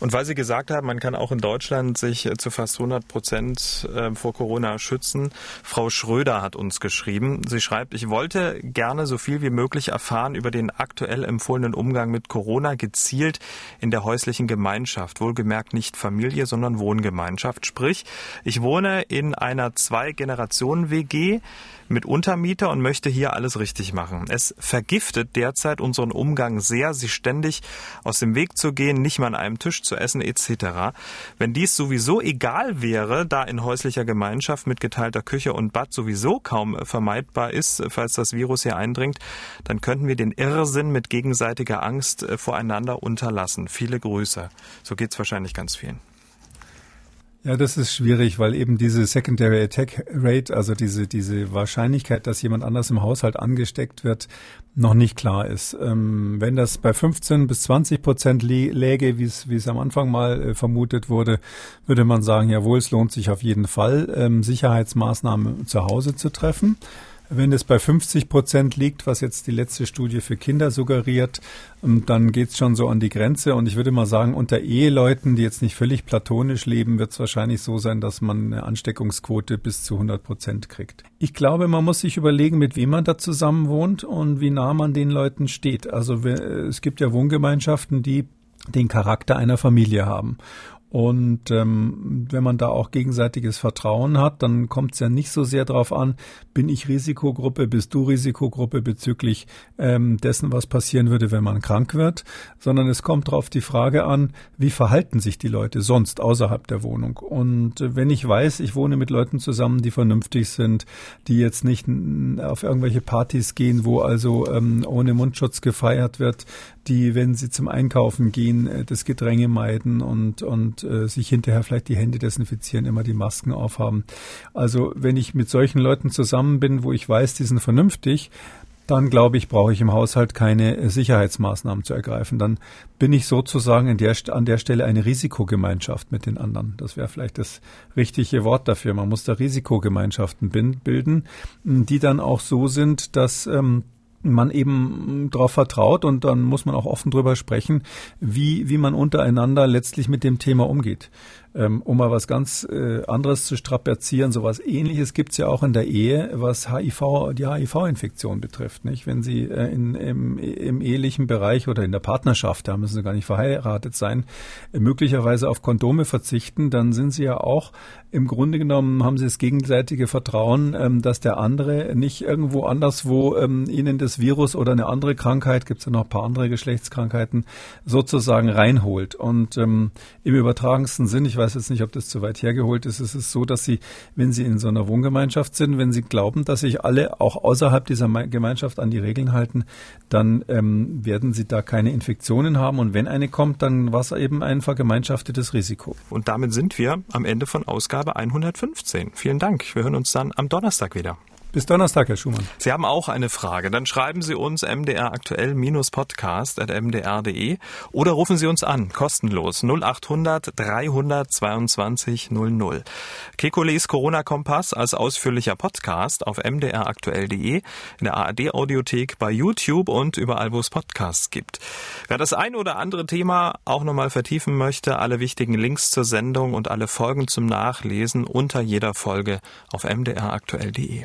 Und weil Sie gesagt haben, man kann auch in Deutschland sich zu fast 100 Prozent äh, vor Corona schützen. Frau Schröder hat uns geschrieben. Sie schreibt, ich wollte gerne so viel wie möglich erfahren über den aktuell empfohlenen Umgang mit Corona gezielt in der häuslichen Gemeinschaft. Wohlgemerkt nicht Familie, sondern Wohngemeinschaft. Sprich, ich wohne in einer Zwei-Generationen-WG mit Untermieter und möchte hier alles richtig machen. Es vergiftet derzeit unseren Umgang sehr, sich ständig aus dem Weg zu gehen, nicht mal an einem Tisch zu essen etc. Wenn dies sowieso egal wäre, da in häuslicher Gemeinschaft mit geteilter Küche und Bad sowieso kaum vermeidbar ist, falls das Virus hier eindringt, dann könnten wir den Irrsinn mit gegenseitiger Angst äh, voreinander unterlassen. Viele Grüße. So geht's wahrscheinlich ganz vielen. Ja, das ist schwierig, weil eben diese Secondary Attack Rate, also diese, diese Wahrscheinlichkeit, dass jemand anders im Haushalt angesteckt wird, noch nicht klar ist. Ähm, wenn das bei 15 bis 20 Prozent läge, wie es, wie es am Anfang mal äh, vermutet wurde, würde man sagen, jawohl, es lohnt sich auf jeden Fall, ähm, Sicherheitsmaßnahmen zu Hause zu treffen. Wenn es bei 50 Prozent liegt, was jetzt die letzte Studie für Kinder suggeriert, ähm, dann geht es schon so an die Grenze. Und ich würde mal sagen, unter Eheleuten, die jetzt nicht völlig platonisch leben, wird es wahrscheinlich so sein, dass man eine Ansteckungsquote bis zu 100 Prozent kriegt. Ich glaube, man muss sich überlegen, mit wem man da zusammen wohnt und wie nah man den Leuten steht. Also es gibt ja Wohngemeinschaften, die den Charakter einer Familie haben. Und ähm, wenn man da auch gegenseitiges Vertrauen hat, dann kommt es ja nicht so sehr darauf an, bin ich Risikogruppe, bist du Risikogruppe bezüglich ähm, dessen, was passieren würde, wenn man krank wird, sondern es kommt darauf die Frage an, wie verhalten sich die Leute sonst außerhalb der Wohnung. Und äh, wenn ich weiß, ich wohne mit Leuten zusammen, die vernünftig sind, die jetzt nicht auf irgendwelche Partys gehen, wo also ähm, ohne Mundschutz gefeiert wird, die, wenn sie zum Einkaufen gehen, äh, das Gedränge meiden und, und äh, sich hinterher vielleicht die Hände desinfizieren, immer die Masken aufhaben. Also wenn ich mit solchen Leuten zusammen bin, wo ich weiß, die sind vernünftig, dann glaube ich, brauche ich im Haushalt keine äh, Sicherheitsmaßnahmen zu ergreifen. Dann bin ich sozusagen der, an der Stelle eine Risikogemeinschaft mit den anderen. Das wäre vielleicht das richtige Wort dafür. Man muss da Risikogemeinschaften bilden, die dann auch so sind, dass ähm, man eben darauf vertraut und dann muss man auch offen drüber sprechen, wie, wie man untereinander letztlich mit dem Thema umgeht ähm, um mal was ganz äh, anderes zu strapazieren, sowas ähnliches gibt's ja auch in der Ehe, was HIV, die HIV-Infektion betrifft. Nicht? Wenn Sie äh, in, im, im ehelichen Bereich oder in der Partnerschaft, da müssen Sie gar nicht verheiratet sein, äh, möglicherweise auf Kondome verzichten, dann sind Sie ja auch im Grunde genommen haben Sie das gegenseitige Vertrauen, ähm, dass der andere nicht irgendwo anderswo ähm, Ihnen das Virus oder eine andere Krankheit, gibt's ja noch ein paar andere Geschlechtskrankheiten, sozusagen reinholt. Und ähm, im übertragensten Sinn, ich weiß weiß jetzt nicht, ob das zu weit hergeholt ist. Es ist so, dass Sie, wenn Sie in so einer Wohngemeinschaft sind, wenn Sie glauben, dass sich alle auch außerhalb dieser Gemeinschaft an die Regeln halten, dann ähm, werden Sie da keine Infektionen haben. Und wenn eine kommt, dann war es eben ein vergemeinschaftetes Risiko. Und damit sind wir am Ende von Ausgabe 115. Vielen Dank. Wir hören uns dann am Donnerstag wieder. Bis Donnerstag, Herr Schumann. Sie haben auch eine Frage. Dann schreiben Sie uns mdraktuell-podcast.mdr.de oder rufen Sie uns an, kostenlos 0800 322 00. Kekules Corona-Kompass als ausführlicher Podcast auf mdraktuell.de, in der ARD-Audiothek, bei YouTube und überall, wo es Podcasts gibt. Wer das ein oder andere Thema auch nochmal vertiefen möchte, alle wichtigen Links zur Sendung und alle Folgen zum Nachlesen unter jeder Folge auf mdraktuell.de.